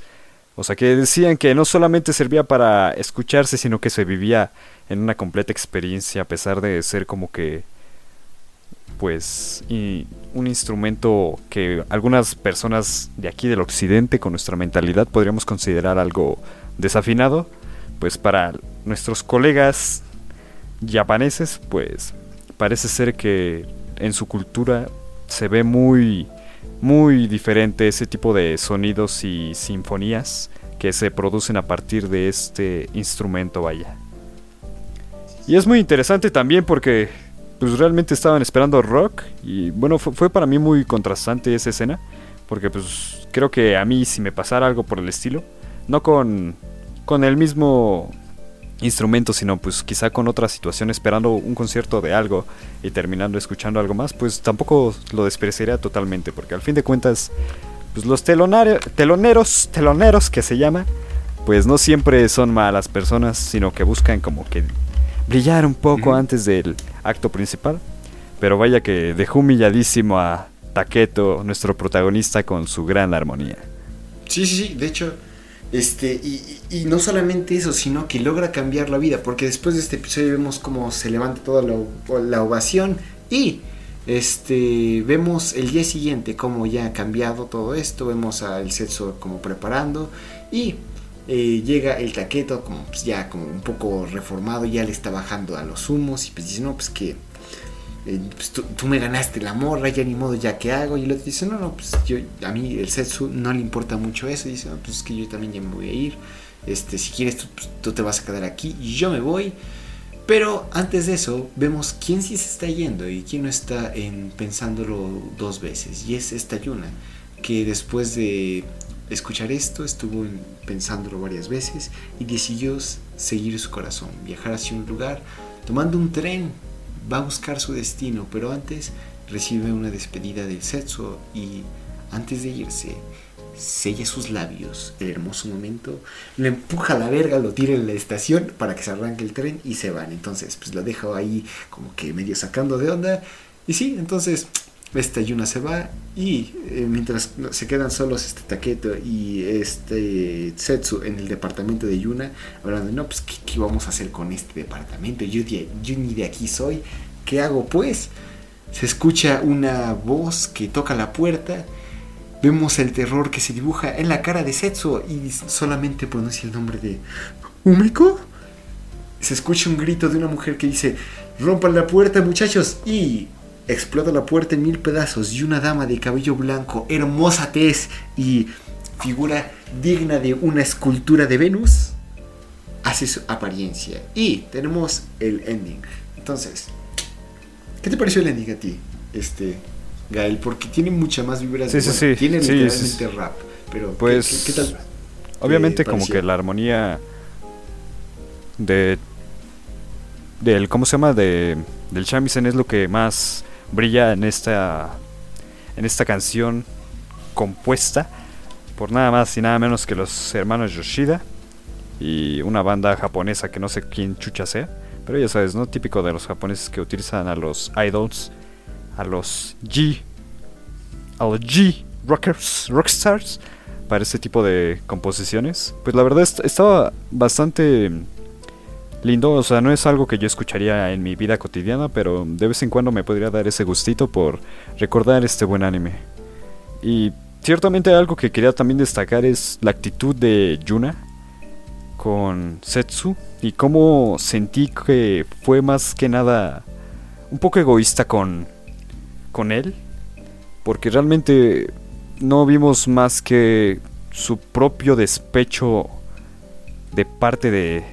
O sea, que decían que no solamente servía para escucharse, sino que se vivía en una completa experiencia a pesar de ser como que pues y un instrumento que algunas personas de aquí del occidente con nuestra mentalidad podríamos considerar algo desafinado, pues para nuestros colegas japoneses pues parece ser que en su cultura se ve muy muy diferente ese tipo de sonidos y sinfonías que se producen a partir de este instrumento vaya. Y es muy interesante también porque pues realmente estaban esperando rock y bueno, fue, para mí muy contrastante esa escena, porque pues creo que a mí si me pasara algo por el estilo, no con, con el mismo instrumento, sino pues quizá con otra situación esperando un concierto de algo y terminando escuchando algo más, pues tampoco lo despreciaría totalmente, porque al fin de cuentas, pues los teloneros, teloneros que se llama, pues no siempre son malas personas, sino que buscan como que brillar un poco antes del acto principal. Pero vaya que dejó humilladísimo a Taketo, nuestro protagonista, con su gran armonía. Sí, sí, sí, de hecho, este, y, no solamente eso, sino que logra cambiar la vida, porque después de este episodio vemos cómo se levanta toda la, ovación y este, vemos el día siguiente cómo ya ha cambiado todo esto, vemos al sexo como preparando y eh, llega el taqueto como pues, ya como un poco reformado, ya le está bajando a los humos y pues dice, no, pues que eh, pues, tú, me ganaste la morra, ya ni modo, ya que hago. Y el otro dice, no, no, pues yo, a mí el Setsu no le importa mucho eso. dice, no, pues es que yo también ya me voy a ir. Este, si quieres, tú, pues, te vas a quedar aquí y yo me voy. Pero antes de eso, vemos quién sí se está yendo y quién no está en pensándolo dos veces. Y es esta Yuna, que después de escuchar esto, estuvo pensándolo varias veces y decidió seguir su corazón, viajar hacia un lugar, tomando un tren, va a buscar su destino, pero antes recibe una despedida del sexo y antes de irse sella sus labios, el hermoso momento, lo empuja a la verga, lo tira en la estación para que se arranque el tren y se van. Entonces, pues lo deja ahí como que medio sacando de onda. Y sí, entonces esta Yuna se va y eh, mientras se quedan solos este Taketo y este Setsu en el departamento de Yuna, hablando, no, pues ¿qué, vamos a hacer con este departamento? Yo, de- ni de aquí soy, ¿qué hago pues? Se escucha una voz que toca la puerta. Vemos el terror que se dibuja en la cara de Setsu y solamente pronuncia el nombre de Umeko. Se escucha un grito de una mujer que dice, rompan la puerta muchachos y explota la puerta en mil pedazos y una dama de cabello blanco, hermosa tez y figura digna de una escultura de Venus, hace su apariencia. Y tenemos el ending. Entonces, ¿qué te pareció el ending a ti, este Gael? Porque tiene mucha más vibras. Sí, de- sí, bueno, sí. Tiene literalmente rap, pero ¿qué- Pues, ¿qué, qué tal? Obviamente te como que la armonía de del cómo se llama de del shamisen es lo que más brilla en esta en esta canción compuesta por nada más y nada menos que los hermanos Yoshida y una banda japonesa que no sé quién chucha sea, pero ya sabes, ¿no? Típico de los japoneses que utilizan a los idols, a los G, a los G rockers, rockstars para este tipo de composiciones. Pues la verdad est- estaba bastante lindo, o sea, no es algo que yo escucharía en mi vida cotidiana, pero de vez en cuando me podría dar ese gustito por recordar este buen anime. Y ciertamente algo que quería también destacar es la actitud de Yuna con Setsu y cómo sentí que fue más que nada un poco egoísta con, con él, porque realmente no vimos más que su propio despecho de parte de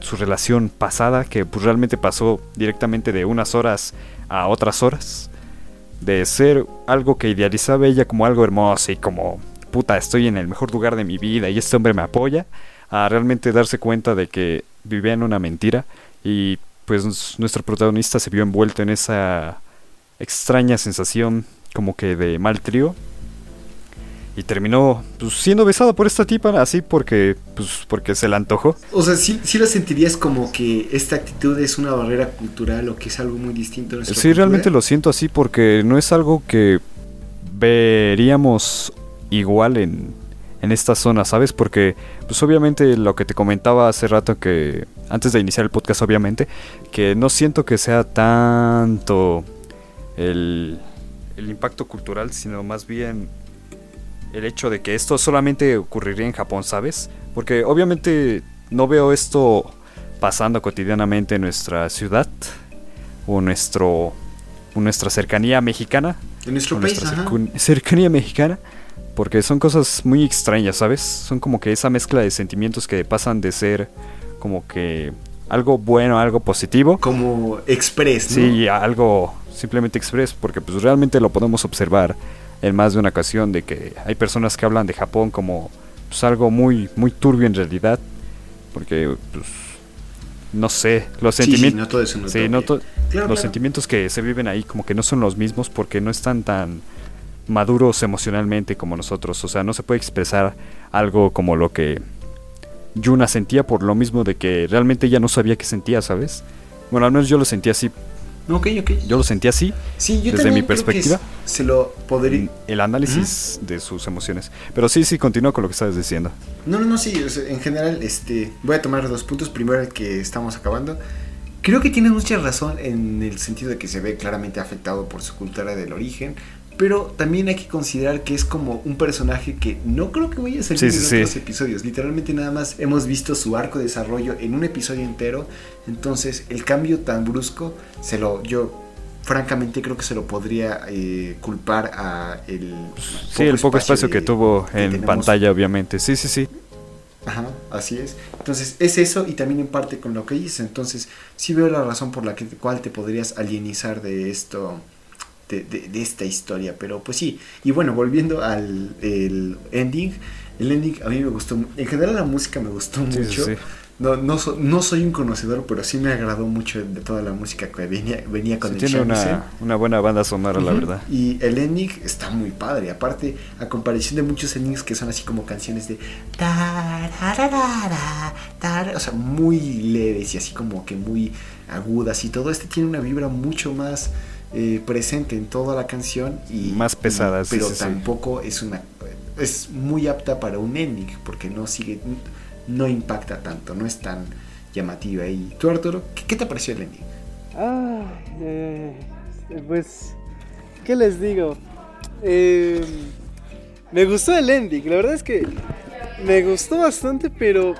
su relación pasada, que pues realmente pasó directamente de unas horas a otras horas, de ser algo que idealizaba ella como algo hermoso y como puta, estoy en el mejor lugar de mi vida y este hombre me apoya, a realmente darse cuenta de que vivía en una mentira y pues nuestro protagonista se vio envuelto en esa extraña sensación como que de mal trío y terminó pues, siendo besado por esta tipa así porque pues porque se le antojó. O sea, ¿sí, sí lo sentirías como que esta actitud es una barrera cultural o que es algo muy distinto a Sí, cultura? realmente lo siento así porque no es algo que veríamos igual en, en esta zona, ¿sabes? Porque, pues obviamente lo que te comentaba hace rato que, antes de iniciar el podcast, obviamente, que no siento que sea tanto el, el impacto cultural, sino más bien el hecho de que esto solamente ocurriría en Japón, ¿sabes? Porque obviamente no veo esto pasando cotidianamente en nuestra ciudad o nuestro o nuestra cercanía mexicana En nuestro país, nuestra ajá. cercanía mexicana porque son cosas muy extrañas, ¿sabes? Son como que esa mezcla de sentimientos que pasan de ser como que algo bueno, algo positivo, Como express, ¿no? sí, algo simplemente express, porque pues realmente lo podemos observar en más de una ocasión de que hay personas que hablan de Japón como pues, algo muy muy turbio en realidad, porque pues no sé, los Sí, sí, sentimientos no Sí, no Claro, los claro. sentimientos que se viven ahí como que no son los mismos porque no están tan maduros emocionalmente como nosotros. O sea, no se puede expresar algo como lo que Yuna sentía por lo mismo de que realmente ella no sabía qué sentía, ¿sabes? Bueno, al menos yo lo sentía así. Ok, ok. Yo lo sentía así. Sí, yo desde mi perspectiva. se lo podría... El análisis de sus emociones. Pero sí, sí, continúa con lo que estabas diciendo. No, no, no, sí, en general, este, voy a tomar dos puntos. Primero, el que estamos acabando. Creo que tienes mucha razón en el sentido de que se ve claramente afectado por su cultura del origen. Pero también hay que considerar que es como un personaje que no creo que vaya a salir Sí, en sí, sí. otros episodios. Literalmente nada más hemos visto su arco de desarrollo en un episodio entero. Entonces, el cambio tan brusco, se lo, yo francamente creo que se lo podría eh, culpar a el Sí, el poco espacio que de- tuvo que en tenemos pantalla, obviamente. Sí, sí, sí. Ajá, así es. Entonces, es eso y también en parte con lo que dices. Entonces, sí veo la razón por la que, cual te podrías alienizar de esto, de, de- de esta historia. Pero pues sí. Y bueno, volviendo al el ending. El ending a mí me gustó. En general la música me gustó Sí, mucho. sí. No, no, so- no soy un conocedor, pero sí me agradó mucho de toda la música que venía, venía con Sí, el tiene una, una buena banda sonora, la verdad. Y el ending está muy padre. Aparte, a comparación de muchos endings que son así como canciones de. O sea, muy leves y así como que muy agudas y todo. Este tiene una vibra mucho más eh, presente en toda la canción y Más pesada, y- sí, pero sí, sí. tampoco es una es muy apta para un ending porque no sigue no impacta tanto, no es tan llamativa. Y tú Arturo, ¿qué, qué te pareció el ending? Ah, eh, pues, ¿qué les digo? Eh, me gustó el ending, la verdad es que me gustó bastante, pero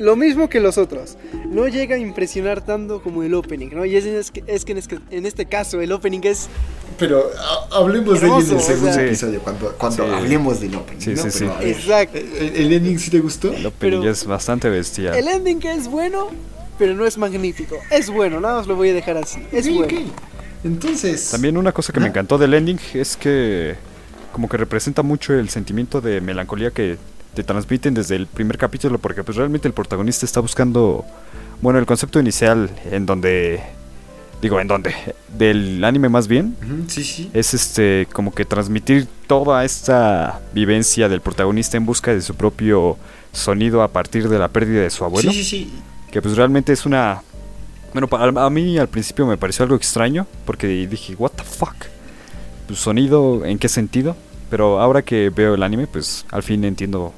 lo mismo que los otros. No llega a impresionar tanto como el opening, ¿no? Y es, es que, es que en, este, caso el opening es... Pero ha- hablemos de ello en Hermoso, el o segundo sea- episodio, cuando, cuando Sí. hablemos del opening. Sí, ¿no? sí, sí. Pero, a ver, Exacto. ¿el, el ending sí te gustó? El opening Pero- es bastante bestial. El ending es bueno, pero no es magnífico. Es bueno, nada más lo voy a dejar así. Es Ok, bueno. ok. Entonces. También una cosa que me ¿Ah? encantó del ending es que como que representa mucho el sentimiento de melancolía que te transmiten desde el primer capítulo porque pues realmente el protagonista está buscando bueno el concepto inicial en donde digo en donde del anime más bien sí, sí. es este como que transmitir toda esta vivencia del protagonista en busca de su propio sonido a partir de la pérdida de su abuelo Sí, sí, sí. que pues realmente es una bueno a mí al principio me pareció algo extraño porque dije what the fuck sonido en qué sentido pero ahora que veo el anime pues al fin entiendo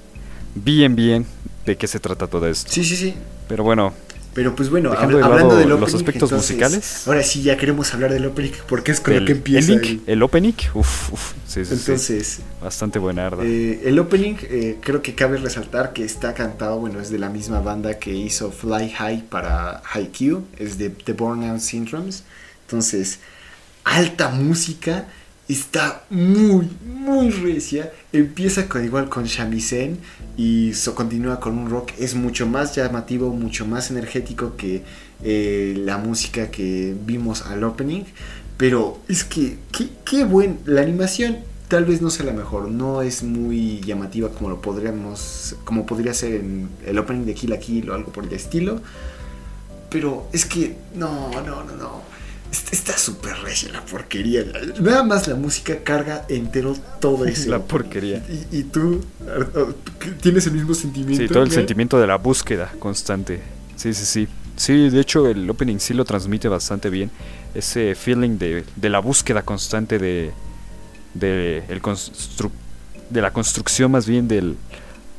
bien bien de qué se trata todo esto Sí, sí, sí. pero bueno Pero pues bueno, habla- de hablando del los opening, aspectos entonces, musicales. Ahora sí ya queremos hablar del opening porque es con lo el que empieza. ending, el- el opening uf, uf, sí, sí, sí, Entonces, bastante buena arda. eh, el opening eh, creo que cabe resaltar que está cantado, bueno, es de la misma banda que hizo Fly High para Haikyuu, es de The Burnout Syndromes. Entonces, alta música, está muy, muy recia. Empieza igual con shamisen y so, continúa con un rock. Es mucho más llamativo, mucho más energético que eh, la música que vimos al opening. Pero es que, qué, qué buen. La animación tal vez no sea la mejor. No es muy llamativa como lo podríamos. Como podría ser en el opening de Kill la Kill o algo por el estilo. Pero es que. No, no, no, no. Est- Está súper recia la porquería. Nada más la música carga entero todo eso. La porquería. Y, y tú, ¿tienes el mismo sentimiento? Sí, todo el sentimiento de la búsqueda constante. Sí, sí, sí. Sí, de hecho el opening sí lo transmite bastante bien. Ese feeling de, de la búsqueda constante de, de, el constru- de la construcción más bien del,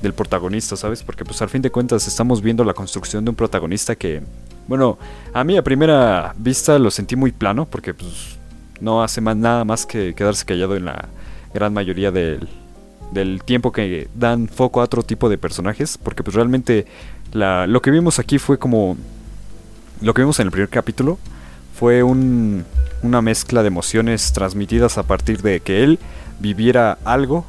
del protagonista, ¿sabes? Porque pues al fin de cuentas estamos viendo la construcción de un protagonista que, bueno, a mí a primera vista lo sentí muy plano porque pues no hace más, nada más que quedarse callado en la gran mayoría del, del tiempo que dan foco a otro tipo de personajes, porque pues realmente lo que vimos aquí fue como lo que vimos en el primer capítulo fue un- una mezcla de emociones transmitidas a partir de que él viviera algo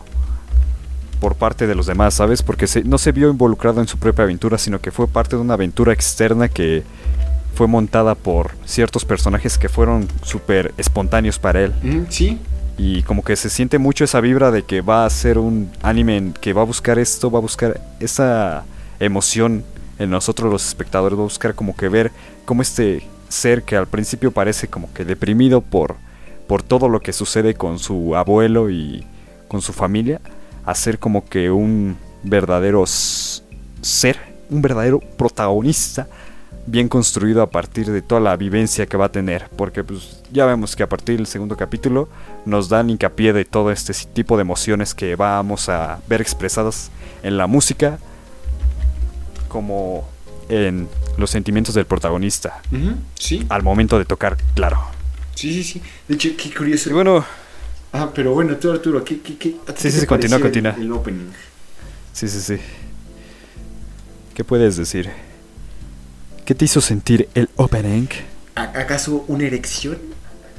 por parte de los demás, ¿sabes? Porque se- no se vio involucrado en su propia aventura, sino que fue parte de una aventura externa que fue montada por ciertos personajes que fueron súper espontáneos para él. Sí, Y como que se siente mucho esa vibra de que va a ser un anime en que va a buscar esto, va a buscar esa emoción en nosotros los espectadores, va a buscar como que ver cómo este ser que al principio parece como que deprimido por, por todo lo que sucede con su abuelo y con su familia, a ser como que un verdadero ser, un verdadero protagonista bien construido a partir de toda la vivencia que va a tener. Porque pues ya vemos que a partir del segundo capítulo nos dan hincapié de todo este tipo de emociones que vamos a ver expresadas en la música como en los sentimientos del protagonista sí, al momento de tocar, claro. sí, sí, sí. De hecho, qué curioso. Y bueno, Ah, pero bueno, tú Arturo, ¿qué, qué, qué, Sí, sí, sí, continúa, el- continúa. El, opening. sí, sí, sí. ¿Qué puedes decir? ¿Qué te hizo sentir el opening? ¿A- ¿Acaso una erección?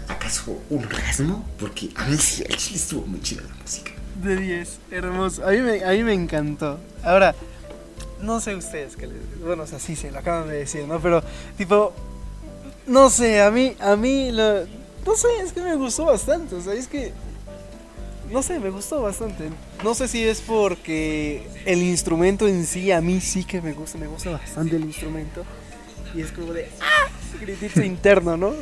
¿Acaso un orgasmo? Porque a mí sí, el chile estuvo muy chida la música. De 10, hermoso. A mí, me, a mí me encantó. Ahora, no sé ustedes que les, Bueno, o sea, sí, se lo acaban de decir, ¿no? Pero, tipo, no sé, a mí, a mí, lo- no sé, es que me gustó bastante. O sea, es que, no sé, me gustó bastante. No sé si es porque el instrumento en sí, a mí sí que me gusta, me gusta bastante el instrumento. Y es como de, ¡ah! Gritito interno, ¿no?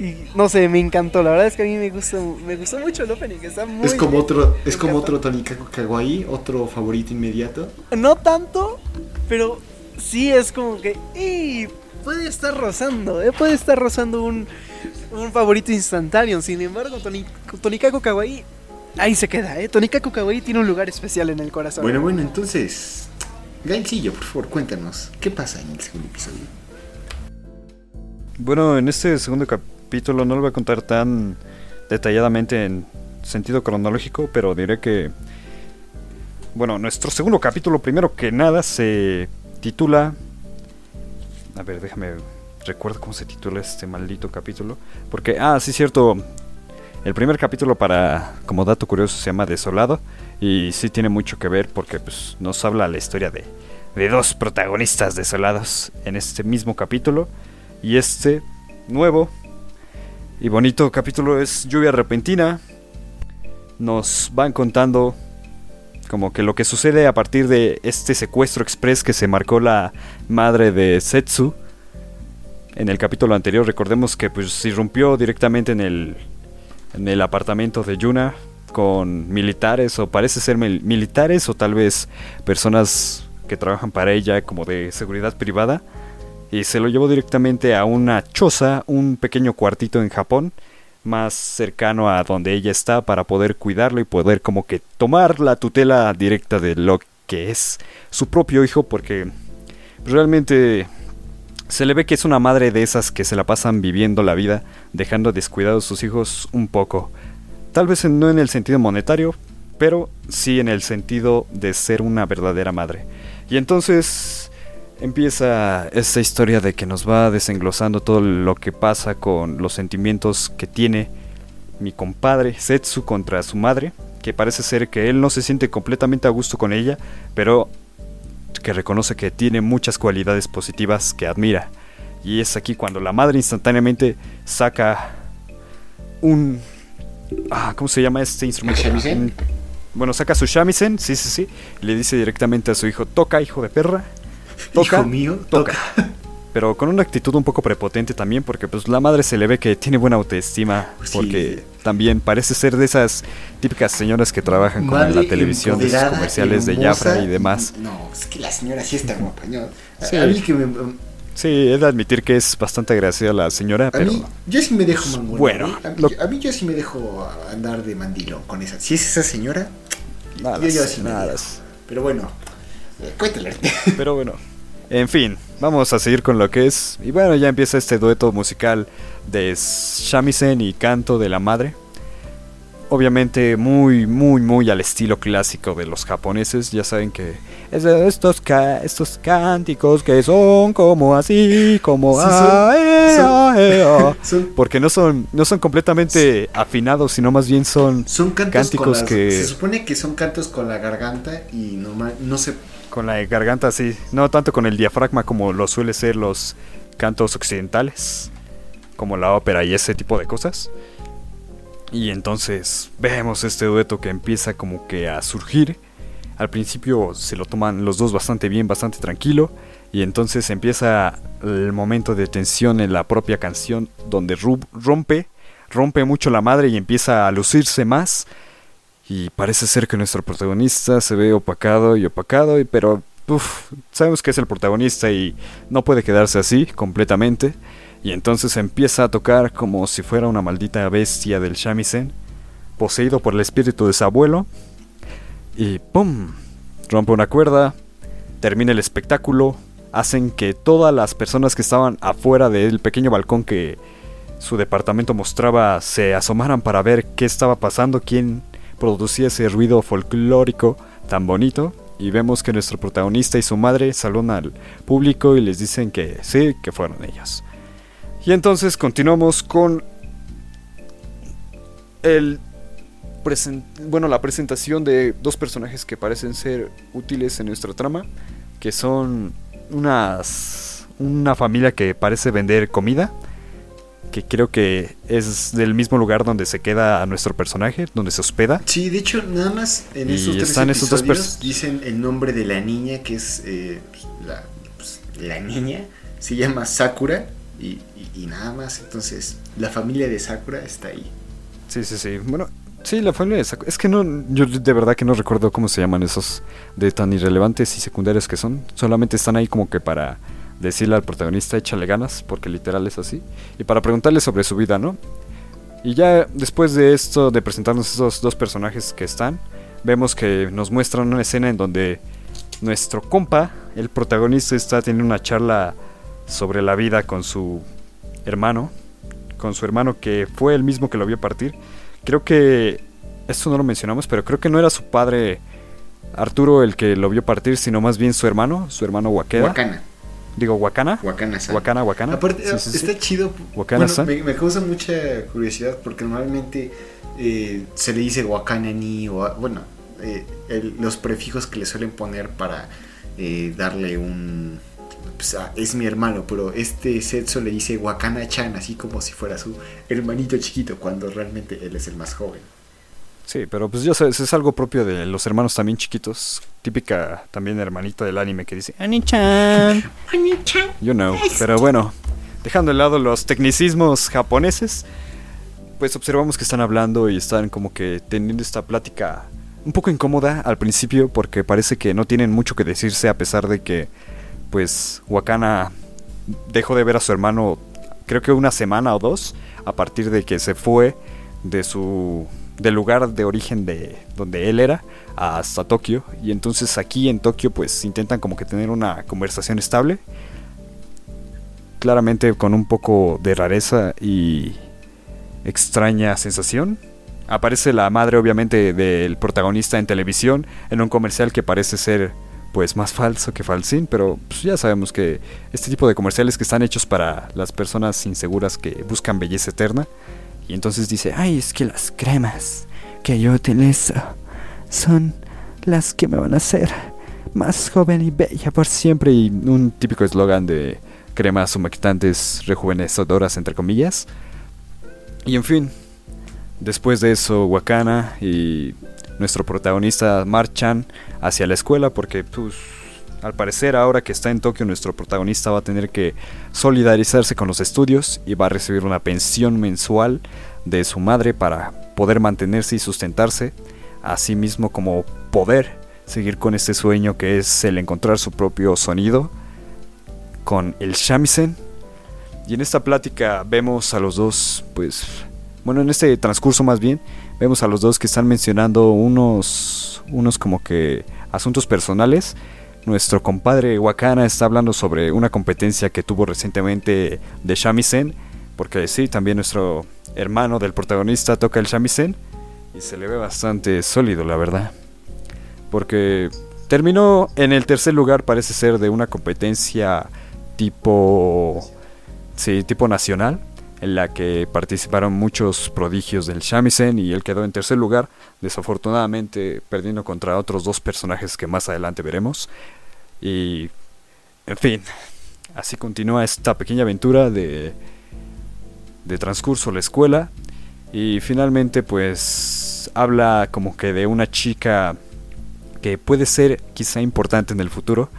Y no sé, me encantó. La verdad es que a mí me gusta, me gustó mucho el opening. Está muy es como bien. otro, es como encantó. otro Tonikaku Kawaii, otro favorito inmediato. No tanto, pero sí es como que. ¡Y! Puede estar rozando, ¿eh? Puede estar rozando un, un favorito instantáneo. Sin embargo, Toni- Tonikaku Kawaii ahí se queda, ¿eh? Tonikaku Kawaii tiene un lugar especial en el corazón. Bueno, bueno, entonces, Gailcillo, por favor, cuéntanos, ¿qué pasa en el segundo episodio? Bueno, en este segundo capítulo no lo voy a contar tan detalladamente en sentido cronológico, pero diré que, bueno, nuestro segundo capítulo, primero que nada, se titula... A ver, déjame... Recuerdo cómo se titula este maldito capítulo. Porque, ah, sí, cierto. El primer capítulo, para como dato curioso, se llama Desolado. Y sí tiene mucho que ver porque pues, nos habla la historia de, de dos protagonistas desolados en este mismo capítulo. Y este nuevo y bonito capítulo es Lluvia Repentina. Nos van contando como que lo que sucede a partir de este secuestro express que se marcó la madre de Setsu. En el capítulo anterior recordemos que pues irrumpió directamente en el, en el apartamento de Yuna con militares o parece ser mil- militares o tal vez personas que trabajan para ella como de seguridad privada y se lo llevó directamente a una choza, un pequeño cuartito en Japón, más cercano a donde ella está para poder cuidarlo y poder como que tomar la tutela directa de lo que es su propio hijo porque realmente se le ve que es una madre de esas que se la pasan viviendo la vida, dejando descuidados sus hijos un poco. Tal vez no en el sentido monetario, pero sí en el sentido de ser una verdadera madre. Y entonces empieza esta historia de que nos va desenglosando todo lo que pasa con los sentimientos que tiene mi compadre Setsu contra su madre, que parece ser que él no se siente completamente a gusto con ella, pero que reconoce que tiene muchas cualidades positivas que admira. Y es aquí cuando la madre instantáneamente saca un... Ah, ¿Cómo se llama este instrumento? shamisen? Un- Bueno, saca su shamisen, sí, sí, sí. Y le dice directamente a su hijo, toca, hijo de perra. Toca, Hijo mío, toca. *laughs* Pero con una actitud un poco prepotente también, porque pues la madre se le ve que tiene buena autoestima, Sí. porque también parece ser de esas típicas señoras que trabajan como en Madre la televisión de esos empoderada, comerciales de Jafra y demás. No, es que la señora sí está guapa. ¿no? Sí. A mí que me, Sí, he de admitir que es bastante graciosa la señora, a pero mí, yo sí me dejo mangonear, Bueno, ¿eh? a, mí, lo- a mí yo sí me dejo andar de mandilón con esa. Si es esa señora, nada, yo, yo sí me nada. dejo. Pero bueno, eh, cuéntale. Pero bueno, en fin, vamos a seguir con lo que es. Y bueno, ya empieza este dueto musical de shamisen y canto de la madre. Obviamente muy, muy, muy al estilo clásico de los japoneses. Ya saben que es estos, ca- estos cánticos que son como así, como... Sí, son- ah. *laughs* Son, Porque no son, no son completamente afinados, sino más bien son son cantos Cánticos las- que- Se supone que son cantos con la garganta y normal, no se... Con la garganta así, no tanto con el diafragma como lo suele ser los cantos occidentales, como la ópera y ese tipo de cosas. Y entonces vemos este dueto que empieza como que a surgir. Al principio se lo toman los dos bastante bien, bastante tranquilo. Y entonces empieza el momento de tensión en la propia canción donde ru- rompe, rompe mucho la madre y empieza a lucirse más. Y parece ser que nuestro protagonista se ve opacado y opacado, y- pero uf, sabemos que es el protagonista y no puede quedarse así completamente. Y entonces empieza a tocar como si fuera una maldita bestia del shamisen, poseído por el espíritu de su abuelo. Y ¡pum! Rompe una cuerda, termina el espectáculo, hacen que todas las personas que estaban afuera del pequeño balcón que su departamento mostraba se asomaran para ver qué estaba pasando, quién producía ese ruido folclórico tan bonito. Y vemos que nuestro protagonista y su madre saludan al público y les dicen que sí, que fueron ellos. Y entonces continuamos con el bueno, la presentación de dos personajes que parecen ser útiles en nuestra trama, que son unas una familia que parece vender comida, que creo que es del mismo lugar donde se queda a nuestro personaje, donde se hospeda. Sí, de hecho, nada más en Y esos tres están esos dos episodios dicen el nombre de la niña, que es eh, pues, la, pues, la niña, se llama Sakura y, y- y nada más. Entonces, la familia de Sakura está ahí. Sí, sí, sí. Bueno, sí, la familia de Sakura. Es que no, yo de verdad que no recuerdo cómo se llaman esos de tan irrelevantes y secundarios que son. Solamente están ahí como que para decirle al protagonista échale ganas, porque literal es así, y para preguntarle sobre su vida, ¿no? Y ya después de esto, de presentarnos esos dos personajes que están, vemos que nos muestran una escena en donde nuestro compa, el protagonista, está teniendo una charla sobre la vida con su hermano, con su hermano que fue el mismo que lo vio partir. Creo que esto no lo mencionamos, pero creo que no era su padre Arturo el que lo vio partir, sino más bien su hermano, su hermano Wakeda. Wakana. Digo, Wakana. Wakana san. Wakana, Wakana. Aparte, Sí, sí, sí. está chido. Wakana Bueno, me, me causa mucha curiosidad porque normalmente eh, se le dice Wakana ni o bueno, eh, el- los prefijos que le suelen poner para eh, darle un pues, ah, es mi hermano, pero este Setsu le dice Wakana Chan así como si fuera su hermanito chiquito cuando realmente él es el más joven. Sí, pero pues ya sabes, es algo propio de los hermanos también chiquitos. Típica también hermanita del anime que dice Ani-chan. *laughs* You know. Pero bueno, dejando de lado los tecnicismos japoneses, pues observamos que están hablando y están como que teniendo esta plática un poco incómoda al principio porque parece que no tienen mucho que decirse a pesar de que pues Wakana dejó de ver a su hermano creo que una semana o dos a partir de que se fue de su del lugar de origen de donde él era hasta Tokio y entonces aquí en Tokio pues intentan como que tener una conversación estable claramente con un poco de rareza y extraña sensación. Aparece la madre obviamente del protagonista en televisión en un comercial que parece ser pues más falso que falsín, pero pues, ya sabemos que este tipo de comerciales que están hechos para las personas inseguras que buscan belleza eterna y entonces dice, ay, es que las cremas que yo utilizo son las que me van a hacer más joven y bella por siempre y un típico eslogan de cremas humectantes rejuvenecedoras entre comillas. Y en fin, después de eso Wakana y nuestro protagonista marchan hacia la escuela porque pues al parecer ahora que está en Tokio nuestro protagonista va a tener que solidarizarse con los estudios y va a recibir una pensión mensual de su madre para poder mantenerse y sustentarse, así mismo como poder seguir con este sueño que es el encontrar su propio sonido con el shamisen. Y en esta plática vemos a los dos, pues, bueno, en este transcurso más bien, vemos a los dos que están mencionando unos, unos como que asuntos personales. Nuestro compadre Wakana está hablando sobre una competencia que tuvo recientemente de shamisen, porque sí, también nuestro hermano del protagonista toca el shamisen y se le ve bastante sólido, la verdad. Porque terminó en el tercer lugar, parece ser de una competencia tipo sí, tipo nacional en la que participaron muchos prodigios del shamisen y él quedó en tercer lugar, desafortunadamente perdiendo contra otros dos personajes que más adelante veremos. Y en fin, así continúa esta pequeña aventura de de transcurso a la escuela y finalmente pues habla como que de una chica que puede ser quizá importante en el futuro,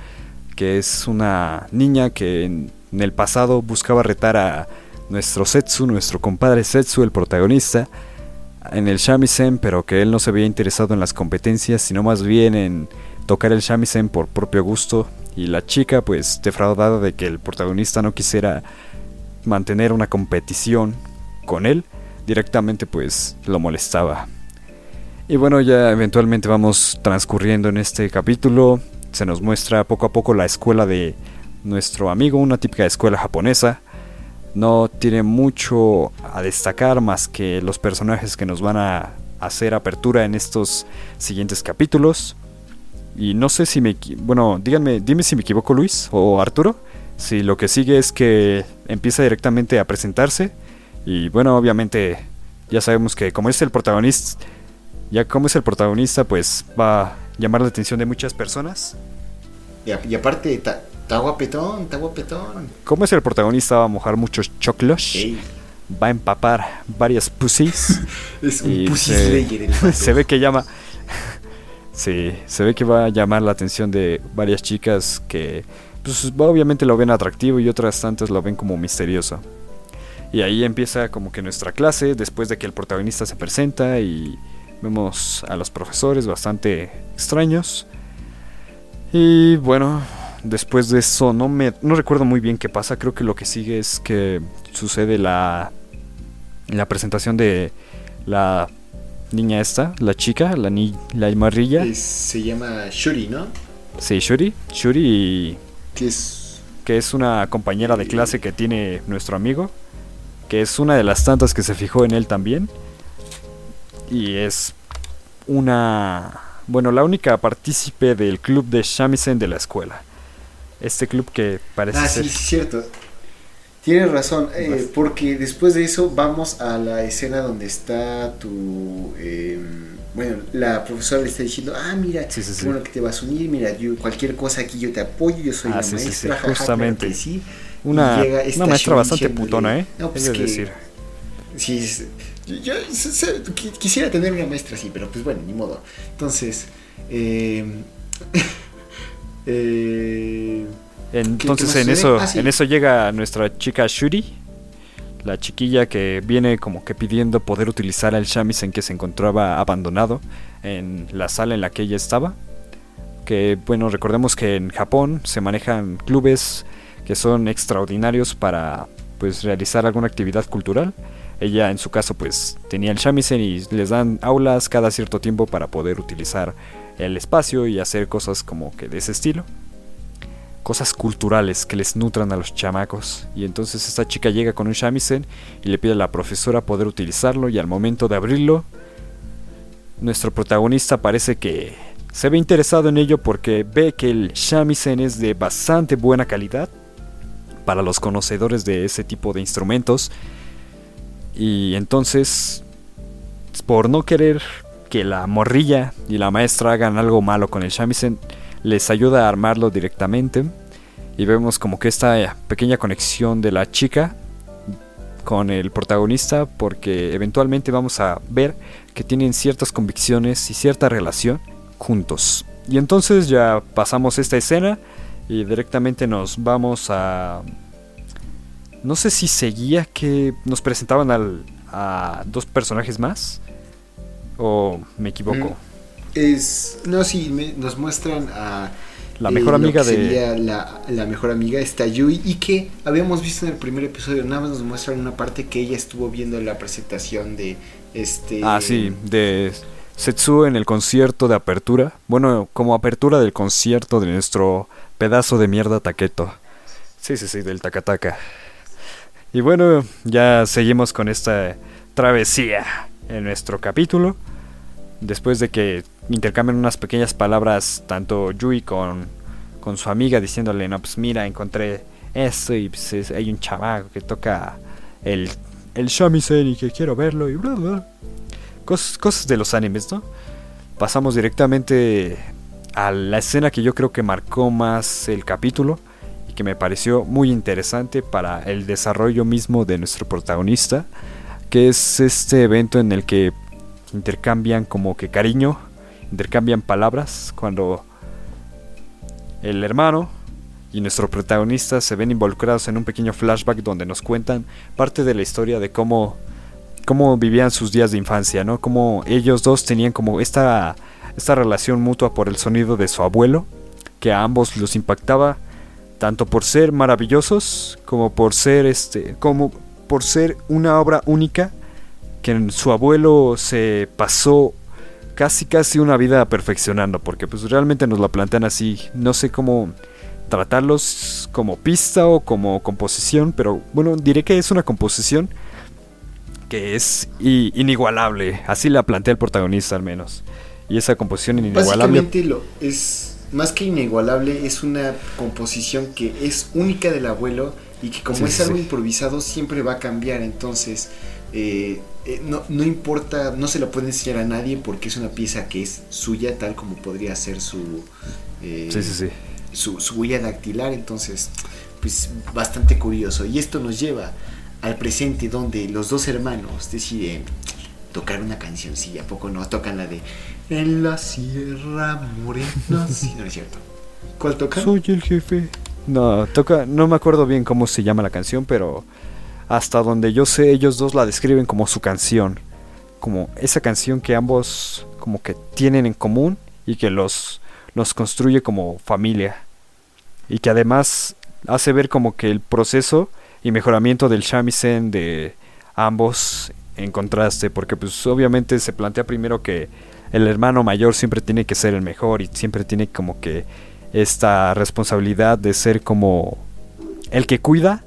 que es una niña que en, en el pasado buscaba retar a nuestro Setsu, nuestro compadre Setsu, el protagonista, en el shamisen, pero que él no se había interesado en las competencias, sino más bien en tocar el shamisen por propio gusto. Y la chica, pues defraudada de que el protagonista no quisiera mantener una competición con él, directamente pues lo molestaba. Y bueno, ya eventualmente vamos transcurriendo en este capítulo. Se nos muestra poco a poco la escuela de nuestro amigo, una típica escuela japonesa. No tiene mucho a destacar más que los personajes que nos van a hacer apertura en estos siguientes capítulos. Y no sé si me... Bueno, díganme, dime si me equivoco Luis o Arturo. Si lo que sigue es que empieza directamente a presentarse. Y bueno, obviamente ya sabemos que como es el protagonista, ya como es el protagonista, pues va a llamar la atención de muchas personas. Y aparte, está guapetón, está guapetón. Como es el protagonista, va a mojar muchos choclos, Ey, va a empapar varias pussies. *laughs* es un pussy se, slayer el *laughs* se ve que llama. *laughs* Sí, se ve que va a llamar la atención de varias chicas que, pues, obviamente lo ven atractivo y otras tantas lo ven como misterioso. Y ahí empieza como que nuestra clase, después de que el protagonista se presenta y vemos a los profesores bastante extraños. Y bueno, después de eso no me no recuerdo muy bien qué pasa. Creo que lo que sigue es que sucede la la presentación de la niña esta, la chica, la ni la marrilla. Se llama Shuri, ¿no? Sí, Shuri, Shuri Que es... que es una compañera de clase que tiene nuestro amigo, que es una de las tantas que se fijó en él también. Y es una, bueno, la única partícipe del club de shamisen de la escuela. Este club que parece Ah, ser... sí, sí, cierto. Tienes razón, eh, porque después de eso vamos a la escena donde está tu... eh, bueno, la profesora le está diciendo, ah, mira, Sí, sí, sí. bueno que te vas a unir, mira, yo cualquier cosa aquí yo te apoyo, yo soy Ah, la maestra, jaja, claro justamente. que sí. Una, una maestra bastante putona, ¿eh? "No, pues que- decir. Sí, es- yo, quisiera tener una maestra así, pero pues bueno, ni modo. Entonces, eh, *laughs* eh, Entonces en eso, Ah, sí. en eso llega nuestra chica Shuri, la chiquilla que viene como que pidiendo poder utilizar el shamisen que se encontraba abandonado en la sala en la que ella estaba. Que bueno, recordemos que en Japón se manejan clubes que son extraordinarios para pues realizar alguna actividad cultural. Ella en su caso pues tenía el shamisen y les dan aulas cada cierto tiempo para poder utilizar el espacio y hacer cosas como que de ese estilo cosas culturales que les nutran a los chamacos. Y entonces esta chica llega con un shamisen y le pide a la profesora poder utilizarlo y al momento de abrirlo, nuestro protagonista parece que se ve interesado en ello porque ve que el shamisen es de bastante buena calidad para los conocedores de ese tipo de instrumentos. Y entonces, por no querer que la morrilla y la maestra hagan algo malo con el shamisen, les ayuda a armarlo directamente y vemos como que esta pequeña conexión de la chica con el protagonista porque eventualmente vamos a ver que tienen ciertas convicciones y cierta relación juntos. Y entonces ya pasamos esta escena y directamente nos vamos a... No sé si seguía que nos presentaban al- a dos personajes más o me equivoco. Es... No, sí, me- nos muestran a... La eh, mejor amiga que de... sería la, la mejor amiga, esta Yui, y que habíamos visto en el primer episodio, nada más nos muestran una parte que ella estuvo viendo la presentación de este... Ah, sí, de Setsuo en el concierto de apertura. Bueno, como apertura del concierto de nuestro pedazo de mierda Taqueto. Sí, sí, sí, del Takataka. Y bueno, ya seguimos con esta travesía en nuestro capítulo. Después de que intercambian unas pequeñas palabras, tanto Yui con, con su amiga, diciéndole: No, pues mira, encontré esto y pues es- hay un chamaco que toca el, el shamisen y que quiero verlo y bla, bla. Cosas de los animes, ¿no? Pasamos directamente a la escena que yo creo que marcó más el capítulo y que me pareció muy interesante para el desarrollo mismo de nuestro protagonista, que es este evento en el que intercambian como que cariño, intercambian palabras cuando el hermano y nuestro protagonista se ven involucrados en un pequeño flashback donde nos cuentan parte de la historia de cómo cómo vivían sus días de infancia, ¿no? Cómo ellos dos tenían como esta, esta relación mutua por el sonido de su abuelo, que a ambos los impactaba tanto por ser maravillosos como por ser este, como por ser una obra única que en su abuelo se pasó casi casi una vida perfeccionando, porque pues realmente nos la plantean así, no sé cómo tratarlos como pista o como composición, pero bueno, diré que es una composición que es inigualable. Así la plantea el protagonista al menos. Y esa composición inigualable. Básicamente lo es más que inigualable, es una composición que es única del abuelo y que como Sí, es algo sí. improvisado siempre va a cambiar. Entonces, eh, eh, no, no importa, no se lo puede enseñar a nadie porque es una pieza que es suya, tal como podría ser su, eh, Sí, sí, sí. su, su huella dactilar. Entonces, pues bastante curioso. Y esto nos lleva al presente donde los dos hermanos deciden tocar una cancioncilla. ¿A poco no? Tocan la de En la Sierra Morena. *laughs* Sí, no es cierto. ¿Cuál tocan? Soy el jefe. No, toca, no me acuerdo bien cómo se llama la canción, pero hasta donde yo sé, ellos dos la describen como su canción. Como esa canción que ambos como que tienen en común y que los, los construye como familia. y que además hace ver como que el proceso y mejoramiento del shamisen de ambos en contraste, porque pues obviamente se plantea primero que el hermano mayor siempre tiene que ser el mejor y siempre tiene como que esta responsabilidad de ser como el que cuida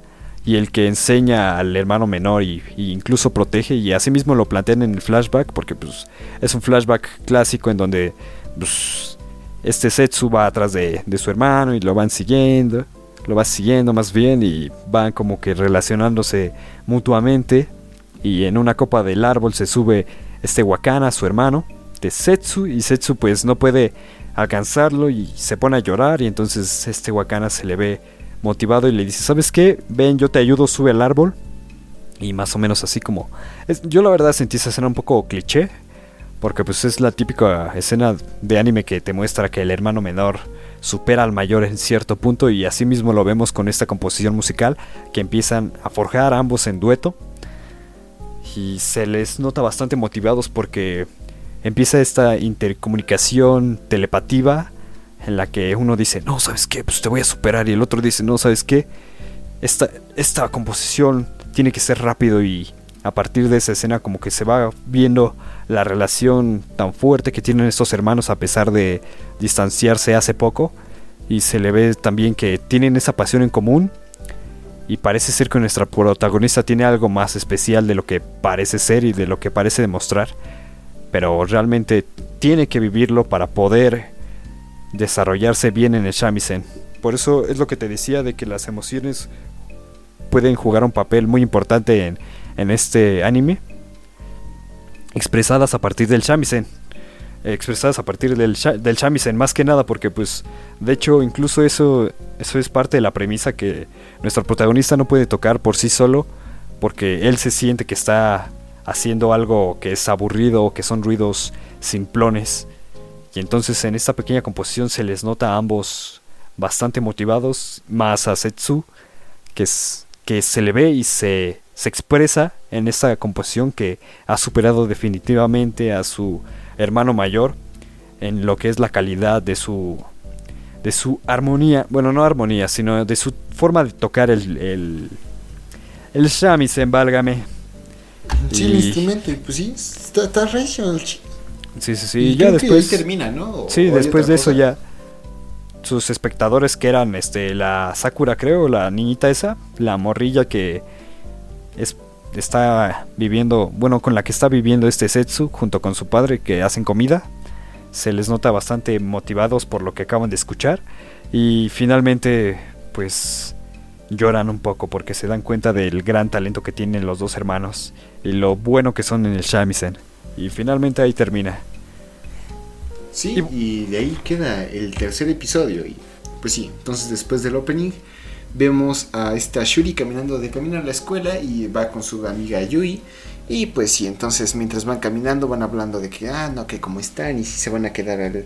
y el que enseña al hermano menor y, incluso protege y así mismo lo plantean en el flashback porque pues es un flashback clásico en donde pues, este Setsu va atrás de, de, su hermano y lo van siguiendo lo va siguiendo más bien y van como que relacionándose mutuamente y en una copa del árbol se sube este Wakana su hermano de Setsu y Setsu pues no puede alcanzarlo y se pone a llorar y entonces este Wakana se le ve motivado y le dice, ¿sabes qué? Ven, yo te ayudo, sube al árbol. Y más o menos así como... yo la verdad sentí esa escena un poco cliché. Porque pues es la típica escena de anime que te muestra que el hermano menor supera al mayor en cierto punto. Y así mismo lo vemos con esta composición musical que empiezan a forjar ambos en dueto. Y se les nota bastante motivados porque empieza esta intercomunicación telepativa en la que uno dice, no, ¿sabes qué? Pues te voy a superar y el otro dice, no, ¿sabes qué? Esta, esta composición tiene que ser rápido y a partir de esa escena como que se va viendo la relación tan fuerte que tienen estos hermanos a pesar de distanciarse hace poco y se le ve también que tienen esa pasión en común y parece ser que nuestra protagonista tiene algo más especial de lo que parece ser y de lo que parece demostrar, pero realmente tiene que vivirlo para poder desarrollarse bien en el shamisen. Por eso es lo que te decía de que las emociones pueden jugar un papel muy importante en, en este anime. Expresadas a partir del shamisen. Expresadas a partir del, del shamisen, más que nada porque pues de hecho incluso eso, eso es parte de la premisa que nuestro protagonista no puede tocar por sí solo porque él se siente que está haciendo algo que es aburrido que son ruidos simplones y entonces en esta pequeña composición se les nota a ambos bastante motivados, más a Setsu, que, es, que se le ve y se, se expresa en esta composición que ha superado definitivamente a su hermano mayor en lo que es la calidad de su de su armonía, bueno, no armonía, sino de su forma de tocar el el, el shamisen, válgame. Sí, el instrumento, pues sí, está, está recio el Sí, sí, sí. ya después termina, ¿no? sí, después de eso ya sus espectadores que eran este la Sakura, creo, la niñita esa, la morrilla que es está viviendo, bueno, con la que está viviendo este Setsu junto con su padre que hacen comida. Se les nota bastante motivados por lo que acaban de escuchar y finalmente pues lloran un poco porque se dan cuenta del gran talento que tienen los dos hermanos y lo bueno que son en el shamisen. Y finalmente ahí termina. Sí, y, de ahí queda el tercer episodio. Y pues sí, entonces después del opening vemos a esta Shuri caminando de camino a la escuela y va con su amiga Yui. Y pues sí, entonces mientras van caminando van hablando de que, ah, no, que cómo están y si se van a quedar al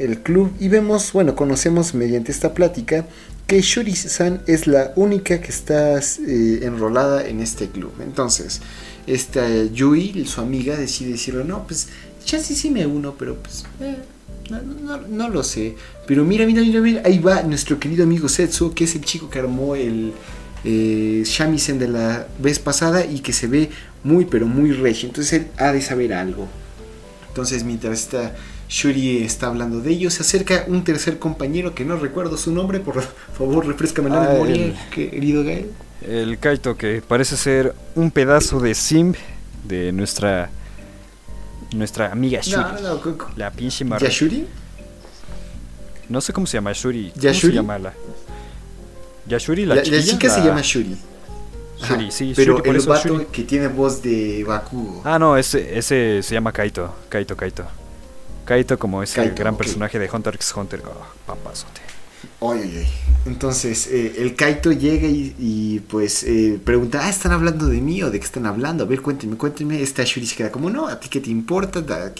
el club. Y vemos, bueno, conocemos mediante esta plática que Shuri-san es la única que está eh, enrolada en este club. Entonces, esta Yui, su amiga, decide decirle, no, pues ya sí sí me uno, pero pues eh, no, lo sé. Pero mira, mira, mira, mira, ahí va nuestro querido amigo Setsu, que es el chico que armó el eh, Shamisen de la vez pasada y que se ve muy, pero muy regio. Entonces él ha de saber algo. Entonces mientras esta Shuri está hablando de ello, se acerca un tercer compañero que no recuerdo su nombre, por favor refrescame la ah, memoria, querido Gael. El Kaito, que parece ser un pedazo de Sim de nuestra nuestra amiga Shuri. la pinche marra. ¿Yashuri? No sé cómo se llama Shuri. ¿Yashuri? ¿Cómo se llama la? Yashuri, la, la chica. La chica se llama Shuri. Shuri, sí, pero Shuri, el vato que tiene voz de Bakugo. Ah, no, ese, ese se llama Kaito. Kaito, Kaito. Kaito como ese gran personaje de Hunter x Hunter. Oh, papazote. Oye, Entonces, eh, el Kaito llega y, pues eh, pregunta, ah, ¿están hablando de mí o de qué están hablando? A ver, cuéntenme, cuéntenme. Esta Shuri se queda como, no, ¿a ti qué te importa? ¿A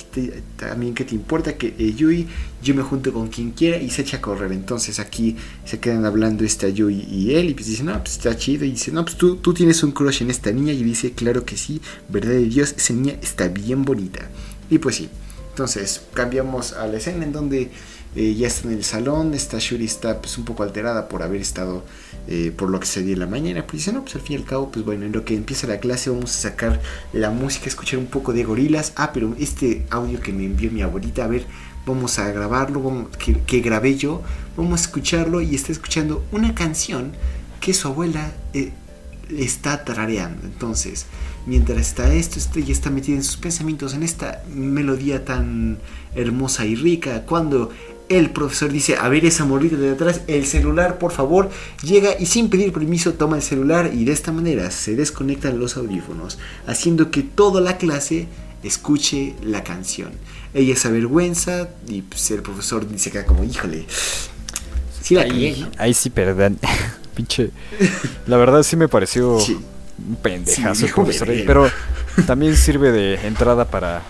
también qué te importa? Que eh, Yui, yo me junto con quien quiera y se echa a correr. Entonces aquí se quedan hablando esta Yui y él y pues dice, no, pues está chido. Y dice, no, pues tú, tú tienes un crush en esta niña. Y dice, claro que sí, verdad de Dios, esa niña está bien bonita. Y pues sí. Entonces cambiamos a la escena en donde eh, ya está en el salón, esta Shuri está pues un poco alterada por haber estado, eh, por lo que se dio en la mañana, pues dice, no, pues al fin y al cabo, pues bueno, en lo que empieza la clase vamos a sacar la música, escuchar un poco de gorilas, ah, pero este audio que me envió mi abuelita, a ver, vamos a grabarlo, que, grabé yo, vamos a escucharlo y está escuchando una canción que su abuela eh, está tarareando, entonces mientras está esto, este ya está metida en sus pensamientos, en esta melodía tan hermosa y rica, cuando el profesor dice, a ver esa morrita de atrás, el celular por favor, llega y sin pedir permiso toma el celular y de esta manera se desconectan los audífonos, haciendo que toda la clase escuche la canción. Ella se avergüenza y pues, el profesor dice que como, híjole, sí ahí, ahí sí, perdón, *laughs* pinche, la verdad sí me pareció un pendejazo el profesor, pero también sirve de entrada para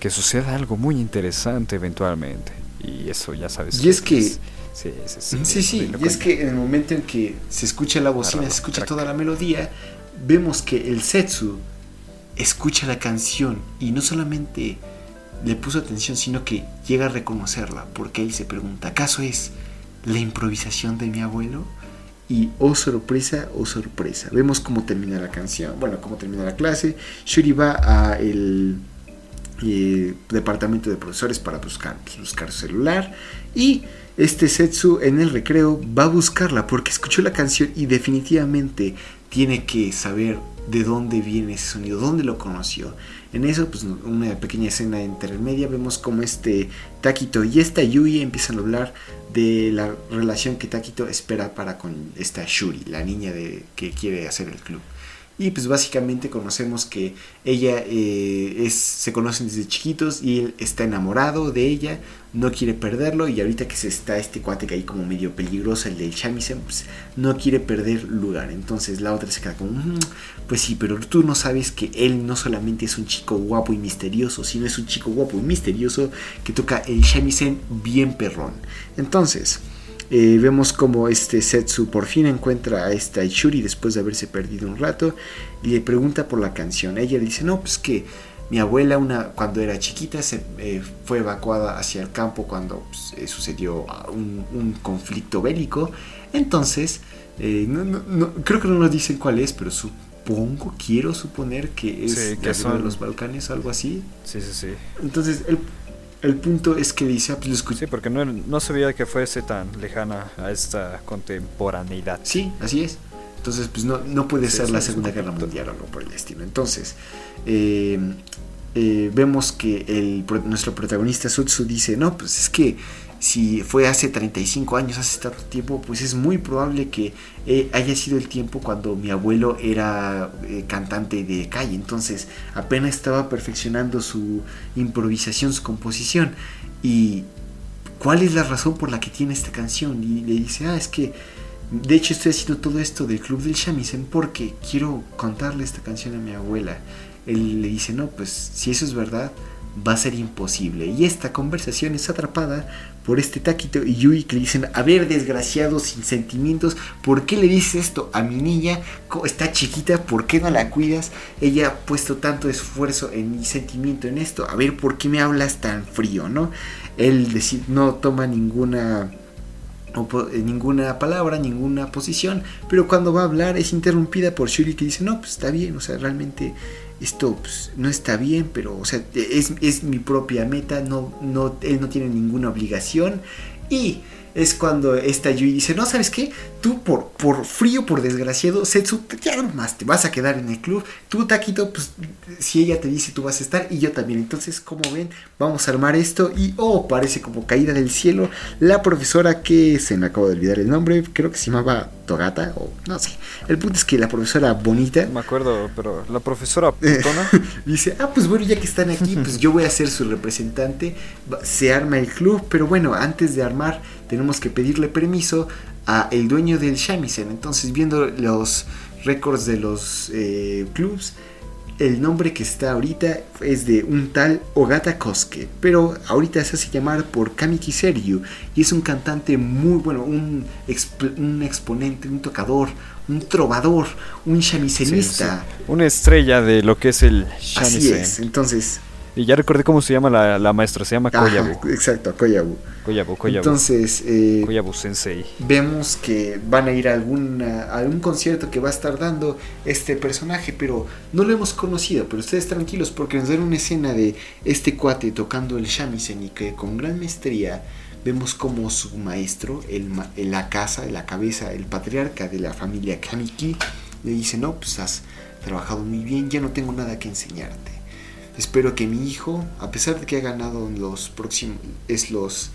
que suceda algo muy interesante eventualmente. Y eso ya sabes. Y es que... sí, sí, sí, y es que en el momento en que se escucha la bocina, se escucha toda la melodía, vemos que el Setsu escucha la canción y no solamente le puso atención, sino que llega a reconocerla, porque él se pregunta, ¿acaso es la improvisación de mi abuelo? Y oh sorpresa, oh sorpresa, vemos cómo termina la canción, bueno, cómo termina la clase, Shuri va a el departamento de profesores para buscar, pues, buscar su celular. Y este Setsu en el recreo va a buscarla porque escuchó la canción y definitivamente tiene que saber de dónde viene ese sonido, dónde lo conoció. En eso, pues una pequeña escena intermedia, vemos como este Takito y esta Yui empiezan a hablar de la relación que Takito espera para con esta Shuri, la niña de, que quiere hacer el club. Y pues básicamente conocemos que ella eh, es, se conocen desde chiquitos y él está enamorado de ella, no quiere perderlo y ahorita que se está este cuate que hay como medio peligroso, el del Shamisen, pues no quiere perder lugar. Entonces la otra se queda como, mm, pues sí, pero tú no sabes que él no solamente es un chico guapo y misterioso, sino es un chico guapo y misterioso que toca el Shamisen bien perrón. Entonces... Eh, vemos como este Setsu por fin encuentra a esta Ishuri después de haberse perdido un rato y le pregunta por la canción. Ella le dice, no, pues que mi abuela una, cuando era chiquita se eh, fue evacuada hacia el campo cuando pues, eh, sucedió un, conflicto bélico. Entonces, no, creo que no nos dicen cuál es, pero supongo, quiero suponer que es que son... los Balcanes, algo así. Sí, sí, sí. Entonces, el el punto es que dice, ah, pues lo escuché. Sí, porque no, no sabía que fuese tan lejana a esta contemporaneidad. Sí, así es. Entonces, pues no, no puede ser la Segunda Guerra Mundial o algo por el estilo. Entonces, eh, eh, vemos que el, nuestro protagonista Sutsu dice, no, pues es que si fue hace 35 años, hace tanto tiempo, pues es muy probable que eh, haya sido el tiempo cuando mi abuelo era eh, cantante de calle. Entonces apenas estaba perfeccionando su improvisación, su composición. Y cuál es la razón por la que tiene esta canción. Y le dice, ah, es que de hecho estoy haciendo todo esto del Club del Shamisen porque quiero contarle esta canción a mi abuela. Él le dice, no, pues si eso es verdad, va a ser imposible. Y esta conversación es atrapada por este Taquito y Yui que dicen, a ver, desgraciado, sin sentimientos, ¿por qué le dices esto a mi niña? Está chiquita, ¿por qué no la cuidas? Ella ha puesto tanto esfuerzo en mi sentimiento en esto, a ver, ¿por qué me hablas tan frío, no? Él decir, no toma ninguna ninguna palabra, ninguna posición, pero cuando va a hablar es interrumpida por Shuri que dice, no, pues está bien, o sea, realmente esto pues, no está bien, pero o sea, es, es, mi propia meta, no, no, él no tiene ninguna obligación. Y es cuando esta Yui dice, no, ¿sabes qué? Tú por, por frío, por desgraciado, Setsu, ya más te vas a quedar en el club. Tú, Taquito, pues si ella te dice tú vas a estar y yo también. Entonces, como ven, vamos a armar esto y, oh, parece como caída del cielo. La profesora que se me acabo de olvidar el nombre, creo que se llamaba Togata o no sé. El punto es que la profesora bonita... Me acuerdo, pero la profesora *laughs* dice, ah, pues bueno, ya que están aquí, pues yo voy a ser su representante. Se arma el club, pero bueno, antes de armar tenemos que pedirle permiso a el dueño del Shamisen. Entonces, viendo los récords de los eh, clubs, el nombre que está ahorita es de un tal Ogata Kosuke, pero ahorita se hace llamar por Kamiki Seryu y es un cantante muy bueno, un, un exponente, un tocador, un trovador, un shamisenista. Una estrella de lo que es el shamisen. Así es, entonces Y ya recordé cómo se llama la, la maestra, se llama Ajá, Koyabu. exacto, Koyabu. Koyabu, Koyabu. Entonces, eh, Koyabu Sensei. vemos que van a ir a, alguna, a algún concierto que va a estar dando este personaje, pero no lo hemos conocido. Pero ustedes tranquilos porque nos dan una escena de este cuate tocando el shamisen y que con gran maestría vemos como su maestro, el, la casa, la cabeza, el patriarca de la familia Kamiki, le dice, no, pues has trabajado muy bien, ya no tengo nada que enseñarte. Espero que mi hijo, a pesar de que ha ganado en los próximos, es los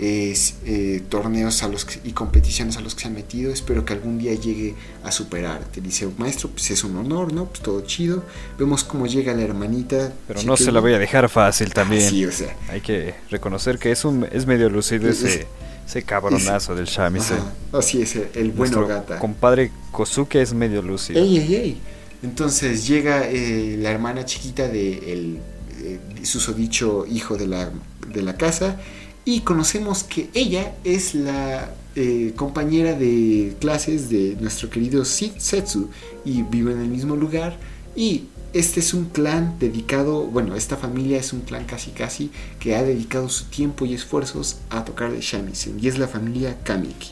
eh, torneos a los que- y competiciones a los que se ha metido, espero que algún día llegue a superarte. Dice, maestro, pues es un honor, ¿no? Pues todo chido. Vemos cómo llega la hermanita. Pero no se la voy a dejar fácil también. Sí, o sea. Hay que reconocer que es un es medio lucido Es- ese, ese cabronazo del Shamisen. Así es, el, el bueno gata. compadre Kosuke es medio lúcido. Ey, ey, ey. Entonces llega eh, la hermana chiquita de el eh, susodicho hijo de la, de la casa y conocemos que ella es la eh, compañera de clases de nuestro querido Setsu y vive en el mismo lugar y este es un clan dedicado, bueno, esta familia es un clan casi casi que ha dedicado su tiempo y esfuerzos a tocar el shamisen y es la familia Kamiki.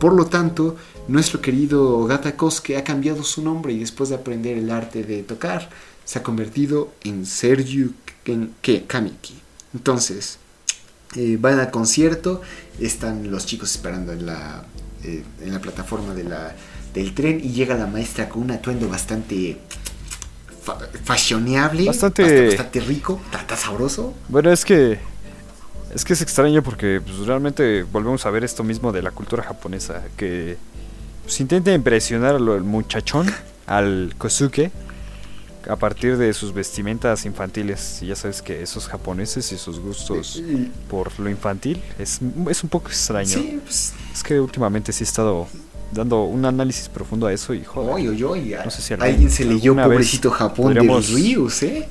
Por lo tanto, nuestro querido Gata Kosuke ha cambiado su nombre y después de aprender el arte de tocar, se ha convertido en Sergio Kamiki. Entonces, eh, van al concierto, están los chicos esperando en la, eh, en la plataforma de la, del tren y llega la maestra con un atuendo bastante fa- fashionable, Bastante- bastante rico, está sabroso. Bueno, es que es que es extraño porque pues, realmente volvemos a ver esto mismo de la cultura japonesa que pues, intenta impresionar al muchachón, *laughs* al Kosuke a partir de sus vestimentas infantiles. Y ya sabes que esos japoneses y sus gustos por lo infantil es, es un poco extraño. Sí, pues, Es que últimamente sí he estado dando un análisis profundo a eso y joder. Oy, oy, oy, a- No sé si algún- alguien se leyó pobrecito Japón de los Rius, ¿eh?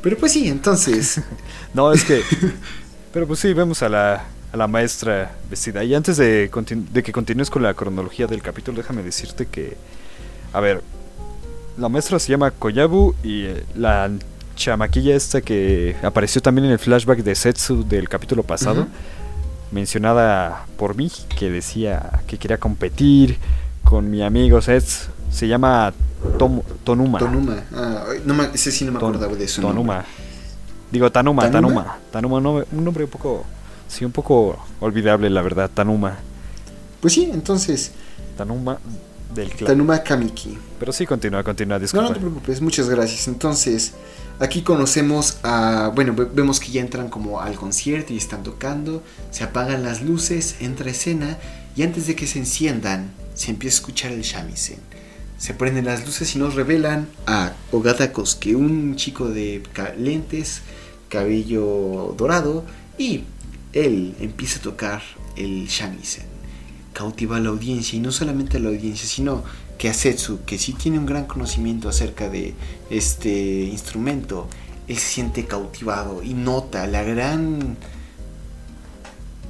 Pero pues sí, entonces, *laughs* No, es que. *laughs* Pero pues sí, vemos a la, a la maestra vestida. Y antes de, de que continúes con la cronología del capítulo, déjame decirte que. A ver. La maestra se llama Koyabu y eh, la chamaquilla esta que apareció también en el flashback de Setsu del capítulo pasado, mencionada por mí, que decía que quería competir con mi amigo Setsu, se llama Tom- Tonuma. Tonuma, ah, no me- ese sí no me acordaba de su Tonuma. nombre. Digo, Tanuma, ¿Tanuma? Tanuma. Tanuma, no- un nombre un poco. Sí, un poco olvidable, la verdad. Tanuma. Pues sí, entonces, Tanuma del clan. Tanuma Kamiki. Pero sí, continúa, continúa, No, disculpa. no te preocupes, muchas gracias. Entonces, aquí conocemos a. Bueno, ve- vemos que ya entran como al concierto y están tocando. Se apagan las luces, entra escena. Y antes de que se enciendan, se empieza a escuchar el shamisen. Se prenden las luces y nos revelan a Ogata Kosuke, un chico de lentes, cabello dorado. Y él empieza a tocar el shamisen. Cautiva a la audiencia y no solamente a la audiencia, sino que a Setsu, que sí tiene un gran conocimiento acerca de este instrumento, él se siente cautivado y nota la gran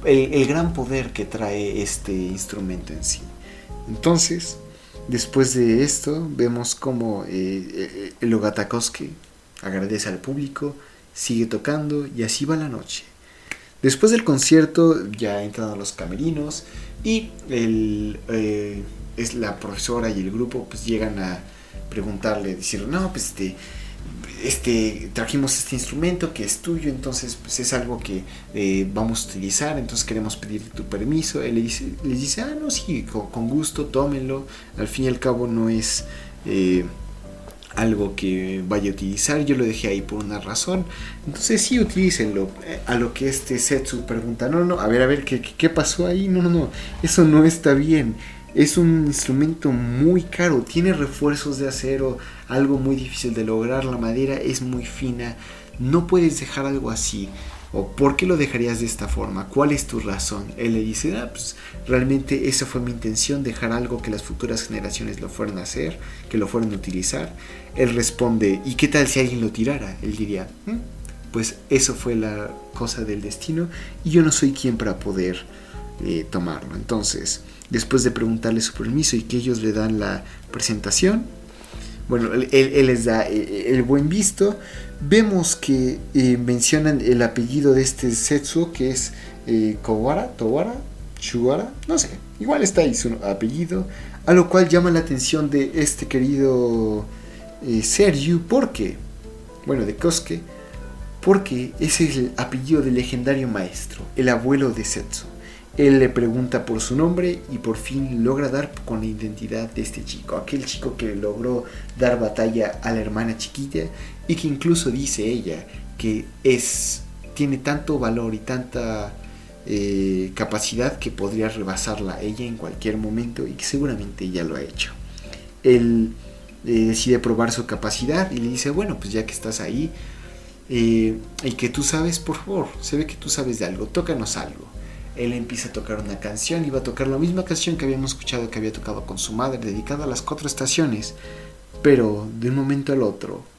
el, el gran poder que trae este instrumento en sí. Entonces, después de esto, vemos como eh, eh, el Ogata Kosuke agradece al público, sigue tocando y así va la noche. Después del concierto ya entran los camerinos y eh, es la profesora y el grupo pues llegan a preguntarle, decir, no, pues este, este, trajimos este instrumento que es tuyo, entonces pues es algo que eh, vamos a utilizar, entonces queremos pedirte tu permiso. Él le dice, les dice, ah, no, sí, con, con gusto, tómenlo. Al fin y al cabo no es eh, algo que vaya a utilizar, yo lo dejé ahí por una razón. Entonces sí, utilícenlo. Eh, A lo que este Setsu pregunta, no, no, a ver, a ver, ¿qué, qué- qué pasó ahí? No, no, no, eso no está bien. Es un instrumento muy caro, tiene refuerzos de acero, algo muy difícil de lograr, la madera es muy fina, no puedes dejar algo así. ¿O por qué lo dejarías de esta forma? ¿Cuál es tu razón? Él le dice, ah, pues realmente esa fue mi intención, dejar algo que las futuras generaciones lo fueran a hacer, que lo fueran a utilizar. Él responde, ¿y qué tal si alguien lo tirara? Él diría, "Mm, pues eso fue la cosa del destino y yo no soy quien para poder eh, tomarlo. Entonces, después de preguntarle su permiso y que ellos le dan la presentación, Bueno, él, él les da eh, el buen visto. Vemos que eh, mencionan el apellido de este Setsuo, que es eh, Kowara, Towara, Shuara, no sé, igual está ahí su apellido, a lo cual llama la atención de este querido eh, Sergio, porque, bueno, de Kosuke, porque ese es el apellido del legendario maestro, el abuelo de Setsu. Él le pregunta por su nombre y por fin logra dar con la identidad de este chico, aquel chico que logró dar batalla a la hermana chiquita y que incluso dice ella que es tiene tanto valor y tanta eh, capacidad que podría rebasarla ella en cualquier momento y que seguramente ella lo ha hecho. Él eh, decide probar su capacidad y le dice, bueno, pues ya que estás ahí eh, y que tú sabes, por favor, se ve que tú sabes de algo, tócanos algo. Él empieza a tocar una canción y va a tocar la misma canción que habíamos escuchado que había tocado con su madre, dedicada a las cuatro estaciones, pero de un momento al otro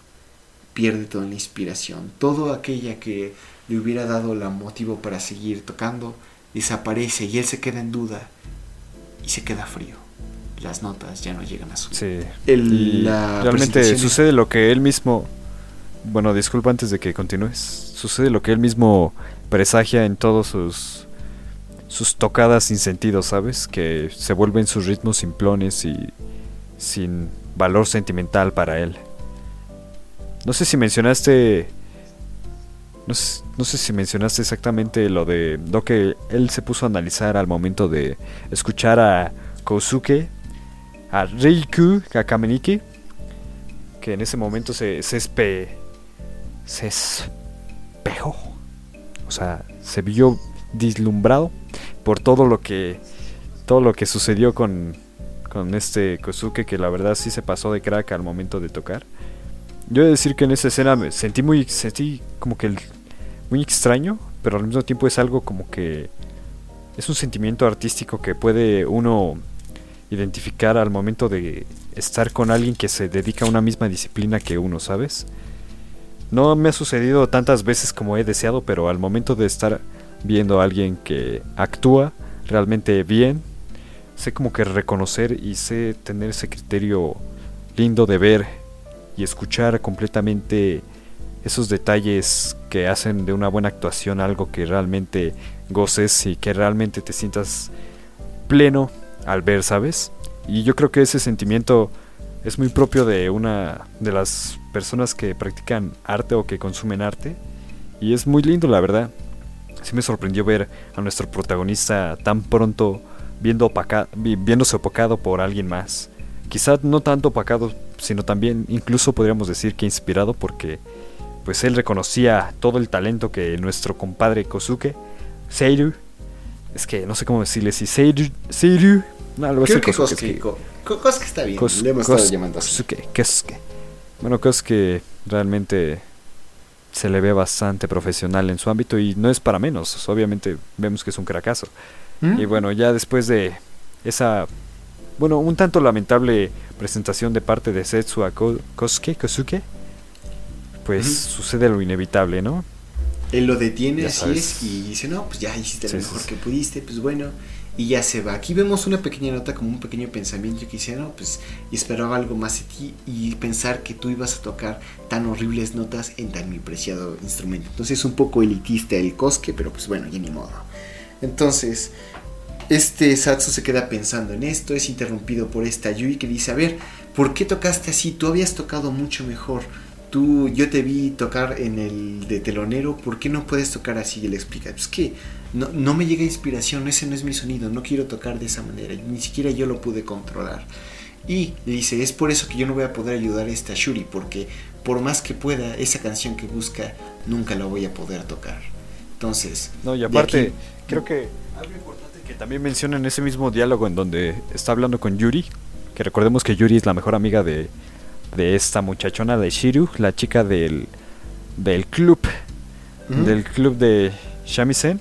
pierde toda la inspiración, todo aquella que le hubiera dado el motivo para seguir tocando, desaparece y él se queda en duda y se queda frío. Las notas ya no llegan a su. Sí. El- Y la realmente sucede lo que él mismo. Bueno, disculpa antes de que continúes. Sucede lo que él mismo presagia en todos sus. sus tocadas sin sentido, ¿sabes? Que se vuelven sus ritmos simplones y. sin valor sentimental para él. No sé si mencionaste. No sé, si mencionaste exactamente lo de lo que él se puso a analizar al momento de escuchar a Kosuke, a Reiku Kakameniki, que en ese momento se, se, espe, se espejó, o sea, se vio dislumbrado por todo lo que todo lo que sucedió con, con este Kosuke, que la verdad sí se pasó de crack al momento de tocar. Yo he de decir que en esa escena me sentí muy, sentí como que muy extraño, pero al mismo tiempo es algo como que es un sentimiento artístico que puede uno identificar al momento de estar con alguien que se dedica a una misma disciplina que uno, ¿sabes? No me ha sucedido tantas veces como he deseado, pero al momento de estar viendo a alguien que actúa realmente bien, sé como que reconocer y sé tener ese criterio lindo de ver y escuchar completamente esos detalles que hacen de una buena actuación algo que realmente goces y que realmente te sientas pleno al ver, ¿sabes? Y yo creo que ese sentimiento es muy propio de una de las personas que practican arte o que consumen arte y es muy lindo, la verdad. Sí me sorprendió ver a nuestro protagonista tan pronto viendo opaca- vi- viéndose opacado por alguien más. Quizá no tanto opacado, sino también incluso podríamos decir que inspirado porque pues él reconocía todo el talento que nuestro compadre Kosuke, Seiru, es que no sé cómo decirle, si Seiru, Seiru, no, lo voy a decir Kosuke, es Kosuke, está bien, Kos- le hemos Kos- estado llamando así. Kosuke, Kosuke. Bueno, Kosuke realmente se le ve bastante profesional en su ámbito y no es para menos. Obviamente vemos que es un cracazo. ¿Mm? Y bueno, ya después de esa, bueno, un tanto lamentable presentación de parte de Setsu a Ko- Kosuke, Kosuke, pues sucede lo inevitable, ¿no? Él lo detiene, Ya así sabes. es, y dice, no, pues ya hiciste Sí, lo mejor sí. que pudiste, pues bueno, y ya se va. Aquí vemos una pequeña nota, como un pequeño pensamiento que dice, no, pues y esperaba algo más de ti y pensar que tú ibas a tocar tan horribles notas en tan mi preciado instrumento. Entonces un poco elitista el cosque, pero pues bueno, ya ni modo. Entonces, este Satsu se queda pensando en esto, es interrumpido por esta Yui que dice, a ver, ¿por qué tocaste así? Tú habías tocado mucho mejor. Tú, yo te vi tocar en el de telonero, ¿por qué no puedes tocar así? Y él explica, pues que no, no me llega inspiración, ese no es mi sonido, no quiero tocar de esa manera, ni siquiera yo lo pude controlar. Y le dice, es por eso que yo no voy a poder ayudar a esta Shuri, porque por más que pueda, esa canción que busca, nunca la voy a poder tocar. Entonces, No, y aparte, aquí- creo que que también menciona en ese mismo diálogo en donde está hablando con Yuri, que recordemos que Yuri es la mejor amiga de, de esta muchachona de Shiru, la chica del, del club, del club de Shamisen,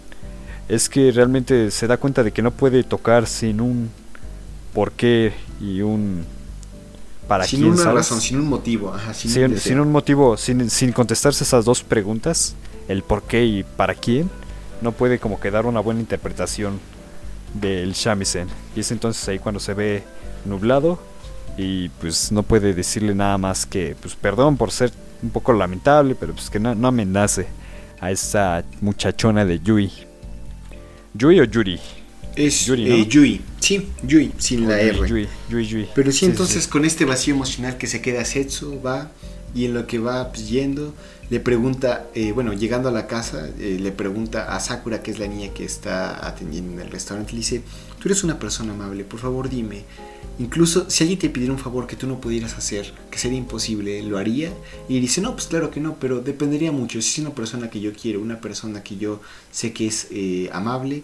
es que realmente se da cuenta de que no puede tocar sin un porqué y un para sin quién, una ¿sabes? razón, sin un motivo, ajá, sin, sin, un sin deseo. un motivo, sin, sin contestarse esas dos preguntas, el por qué y para quién, no puede como que dar una buena interpretación del shamisen. Y es entonces ahí cuando se ve nublado y pues no puede decirle nada más que pues perdón por ser un poco lamentable, pero pues que no, no amenace a esa muchachona de Yui. ¿Yui o Yuri? Es Yuri, eh, ¿no? Yui. Sí, Yui, sin la R. Yui, Yui, Yui. Pero sí, Sí, entonces sí. con este vacío emocional que se queda Setsu, va y en lo que va pues, yendo, le pregunta, eh, bueno, llegando a la casa, eh, le pregunta a Sakura, que es la niña que está atendiendo en el restaurante, le dice, tú eres una persona amable, por favor dime, incluso si alguien te pidiera un favor que tú no pudieras hacer, que sería imposible, ¿lo haría? Y dice, no, pues claro que no, pero dependería mucho, si es una persona que yo quiero, una persona que yo sé que es eh, amable,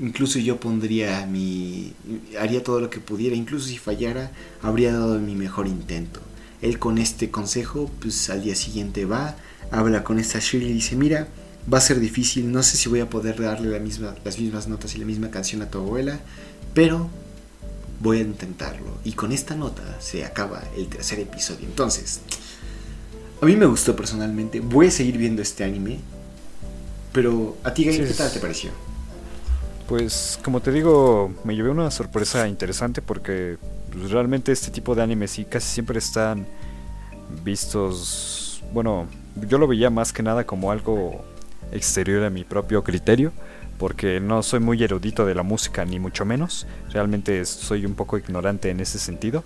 Incluso yo pondría mi... haría todo lo que pudiera, incluso si fallara, habría dado mi mejor intento. Él con este consejo, pues al día siguiente va, habla con esta Shirley y dice, mira, va a ser difícil, no sé si voy a poder darle la misma, las mismas notas y la misma canción a tu abuela, pero voy a intentarlo. Y con esta nota se acaba el tercer episodio. Entonces, a mí me gustó personalmente, voy a seguir viendo este anime, pero a ti, Gai, Sí, ¿qué tal te pareció? Pues como te digo, me llevé una sorpresa interesante porque realmente este tipo de animes sí casi siempre están vistos, bueno, yo lo veía más que nada como algo exterior a mi propio criterio, porque no soy muy erudito de la música ni mucho menos, realmente soy un poco ignorante en ese sentido,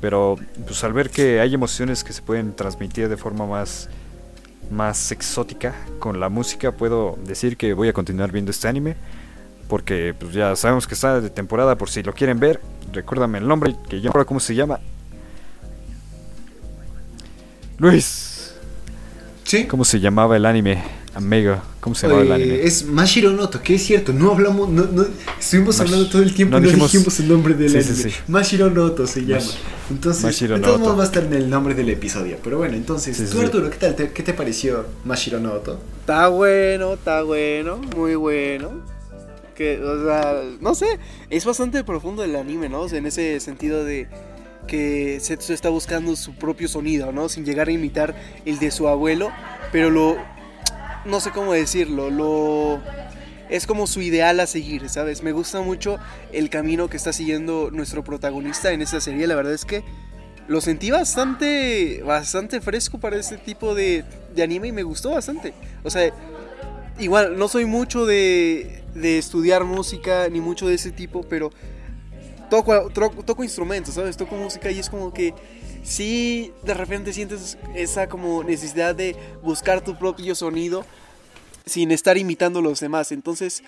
pero pues al ver que hay emociones que se pueden transmitir de forma más más exótica con la música, puedo decir que voy a continuar viendo este anime porque pues ya sabemos que está de temporada por si lo quieren ver. Recuérdame el nombre, que yo no recuerdo cómo se llama. Luis, Sí. ¿cómo se llamaba el anime? Amigo, ¿cómo se llamaba el Eh, anime? es Mashiro Noto, que es cierto, no hablamos, no, no, estuvimos Mash- hablando todo el tiempo no y no dijimos- dijimos, el nombre del Sí, anime. sí. Mashiro Noto se llama. Mash- Entonces, Mashiro de todos Noto. modos va a estar en el nombre del episodio. Pero bueno, entonces, tú sí. Arturo, ¿qué tal? te- ¿Qué te pareció Mashiro Noto? Está bueno, está bueno, muy bueno. Que, o sea, no sé, es bastante profundo el anime, ¿no? O sea, en ese sentido de que Setsu está buscando su propio sonido, ¿no? Sin llegar a imitar el de su abuelo, pero lo... No sé cómo decirlo, lo... Es como su ideal a seguir, ¿sabes? Me gusta mucho el camino que está siguiendo nuestro protagonista en esta serie. La verdad es que lo sentí bastante, bastante fresco para este tipo de, de anime y me gustó bastante. O sea, igual no soy mucho de, de estudiar música ni mucho de ese tipo, pero toco, toco instrumentos, ¿sabes? Toco música y es como que sí, de repente sientes esa como necesidad de buscar tu propio sonido sin estar imitando a los demás. Entonces,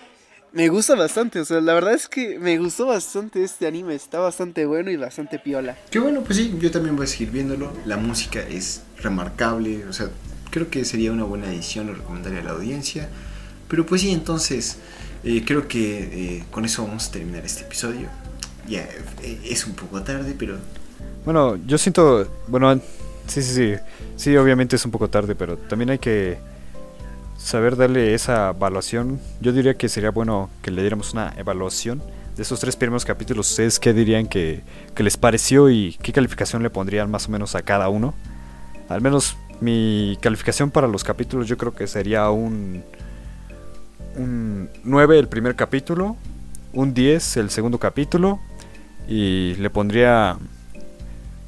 me gusta bastante. O sea, la verdad es que me gustó bastante este anime. Está bastante bueno y bastante piola. Qué bueno, pues sí, yo también voy a seguir viéndolo. La música es remarcable, o sea, creo que sería una buena edición, lo recomendaría a la audiencia. Pero pues sí, entonces, eh, creo que eh, con eso vamos a terminar este episodio. Eh, es un poco tarde, pero Bueno, yo siento, bueno, sí, sí, sí, sí, obviamente es un poco tarde, pero también hay que saber darle esa evaluación. Yo diría que sería bueno que le diéramos una evaluación de esos tres primeros capítulos. ¿Ustedes qué dirían que, que les pareció y qué calificación le pondrían más o menos a cada uno? Al menos mi calificación para los capítulos yo creo que sería un, un 9 el primer capítulo, un 10 el segundo capítulo y le pondría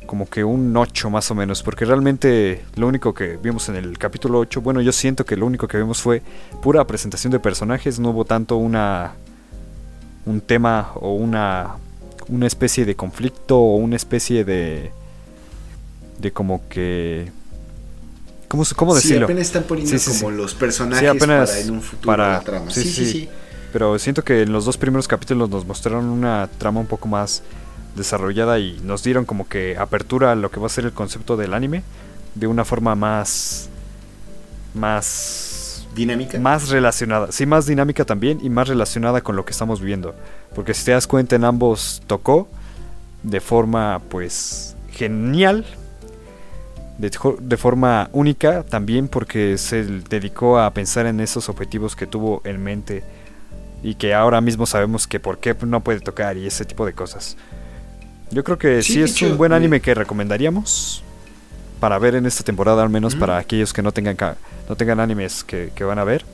como que un 8 más o menos, porque realmente lo único que vimos en el capítulo 8, bueno, yo siento que lo único que vimos fue pura presentación de personajes, no hubo tanto una un tema o una una especie de conflicto o una especie de de como que ¿cómo, cómo sí, decirlo? apenas están poniendo Sí, sí, como sí. los personajes Sí, apenas para en un futuro para- la trama. sí, Sí, sí, sí. sí. Pero siento que en los dos primeros capítulos nos mostraron una trama un poco más desarrollada y nos dieron como que apertura a lo que va a ser el concepto del anime de una forma más más Dinámica. más relacionada, sí, más dinámica también y más relacionada con lo que estamos viendo. Porque si te das cuenta en ambos tocó de forma pues genial, de, de forma única también porque se dedicó a pensar en esos objetivos que tuvo en mente y que ahora mismo sabemos que por qué no puede tocar y ese tipo de cosas. Yo creo que Sí, es hecho, un buen eh, anime que recomendaríamos para ver en esta temporada, al menos para aquellos que no tengan no tengan animes que, que van a ver.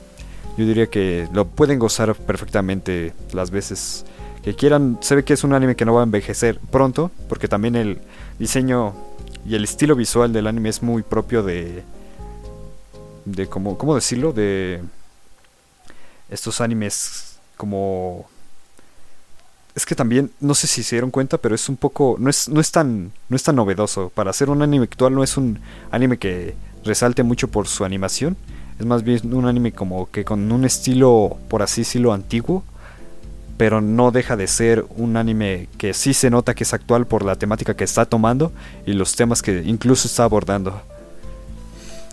Yo diría que lo pueden gozar perfectamente las veces que quieran, se ve que es un anime que no va a envejecer pronto, porque también el diseño y el estilo visual del anime es muy propio de de como cómo decirlo, de estos animes como es que también no sé si se dieron cuenta, pero es un poco no es no es tan no es tan novedoso para hacer un anime actual no es un anime que resalte mucho por su animación, es más bien un anime como que con un estilo por así decirlo antiguo pero no deja de ser un anime que sí se nota que es actual por la temática que está tomando y los temas que incluso está abordando.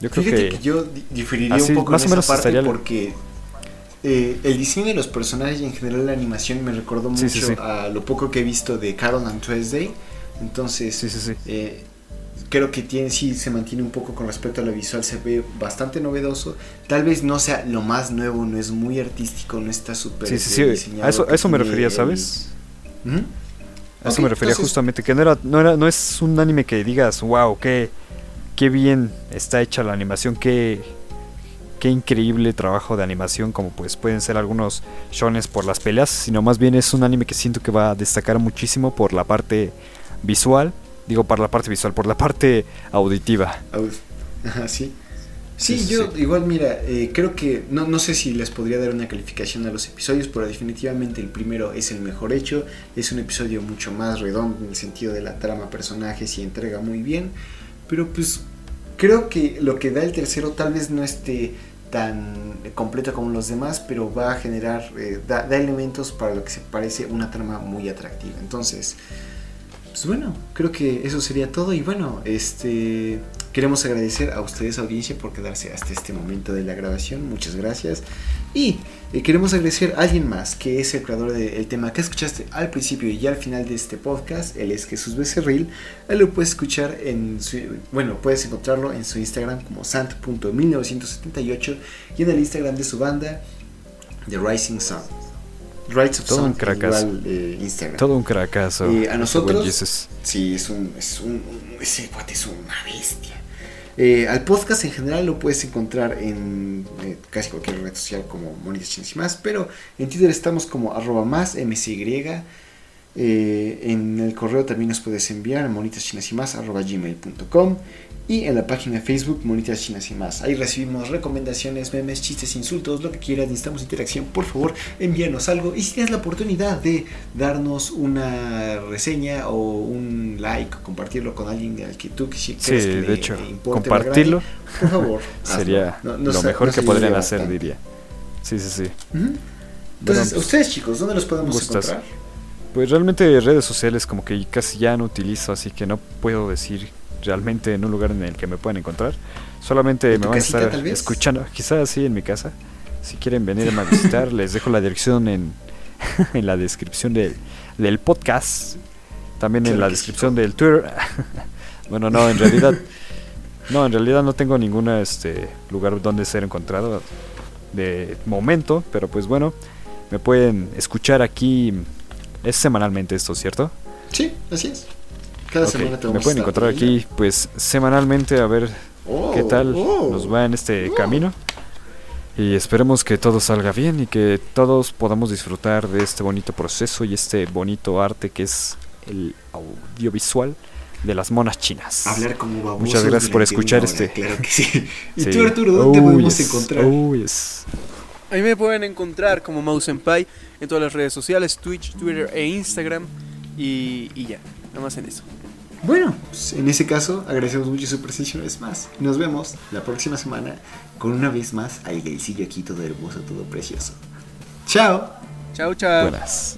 Yo creo Fíjate que, yo diferiría un poco más en o menos esa parte porque eh, el diseño de los personajes y en general la animación me recordó mucho a lo poco que he visto de Carol and Tuesday. Entonces, eh, creo que tiene, sí se mantiene un poco con respecto a lo visual, se ve bastante novedoso. Tal vez no sea lo más nuevo, no es muy artístico, no está súper sí, sí, sí. A eso, eso me refería, ¿sabes? A eso me refería justamente, que no, era, no, era, no es un anime que digas, wow, qué, qué bien está hecha la animación, qué, qué increíble trabajo de animación, como pues pueden ser algunos shones por las peleas, sino más bien es un anime que siento que va a destacar muchísimo por la parte visual Digo, por la parte visual, por la parte auditiva. Ajá, sí. Sí, yo igual, mira, eh, creo que no, no sé si les podría dar una calificación a los episodios, pero definitivamente el primero es el mejor hecho. Es un episodio mucho más redondo en el sentido de la trama, personajes y entrega muy bien. Pero pues creo que lo que da el tercero tal vez no esté tan completo como los demás, pero va a generar, eh, da, da elementos para lo que se parece una trama muy atractiva. Entonces, pues bueno, creo que eso sería todo. Y bueno, este queremos agradecer a ustedes audiencia por quedarse hasta este momento de la grabación, muchas gracias. Y eh, queremos agradecer a alguien más que es el creador del tema que escuchaste al principio y al final de este podcast, él es Jesús Becerril, él lo puedes escuchar en su, bueno, puedes encontrarlo en su Instagram como sant.1978 y en el Instagram de su banda The Rising Sun. Rights of Todo un cracazo. Eh, Instagram. Todo un cracazo. Eh, a nosotros. Sí, es un, es un, Ese cuate es una bestia. Eh, al podcast en general lo puedes encontrar en casi cualquier red social como Monitas y más, pero en Twitter estamos como arroba más msy. En el correo también nos puedes enviar a monitaschinas y más arroba gmail.com y en la página de Facebook Monitas Chinas y más. Ahí recibimos recomendaciones, memes, chistes, insultos, lo que quieras, necesitamos interacción, por favor envíanos algo y si tienes la oportunidad de darnos una reseña o un like, compartirlo con alguien al que tú sí, que de hecho, compartirlo por favor, *laughs* sería lo mejor que podrían hacer, diría. Sí, sí, sí. Entonces, ustedes chicos, ¿dónde los podemos encontrar? Pues realmente redes sociales como que casi ya no utilizo, así que no puedo decir realmente en un lugar en el que me puedan encontrar. Solamente me van a estar escuchando, quizás así en mi casa. Si quieren venir a visitar, *laughs* les dejo la dirección en, *laughs* en la descripción del podcast. También en la descripción del Twitter. *laughs* bueno, no, en realidad no, en realidad no tengo ningún este lugar donde ser encontrado de momento, pero pues bueno, me pueden escuchar aquí es semanalmente esto, ¿cierto? Sí, así es. Cada semana Me pueden encontrar aquí, pues, semanalmente a ver oh, qué tal oh. nos va en este oh. camino. Y esperemos que todo salga bien y que todos podamos disfrutar de este bonito proceso y este bonito arte que es el audiovisual de las monas chinas. Hablar como Muchas gracias por escuchar este. Claro que sí. *laughs* ¿Y tú, Arturo, dónde podemos encontrar? A mí me pueden encontrar como Mouse Pie en todas las redes sociales, Twitch, Twitter e Instagram. Y, y ya, nada más en eso. Bueno, pues, en ese caso agradecemos mucho su presencia una vez más. Nos vemos la próxima semana con una vez más al gaycillo aquí todo hermoso, todo precioso. Chao. Chao, chao. Buenas.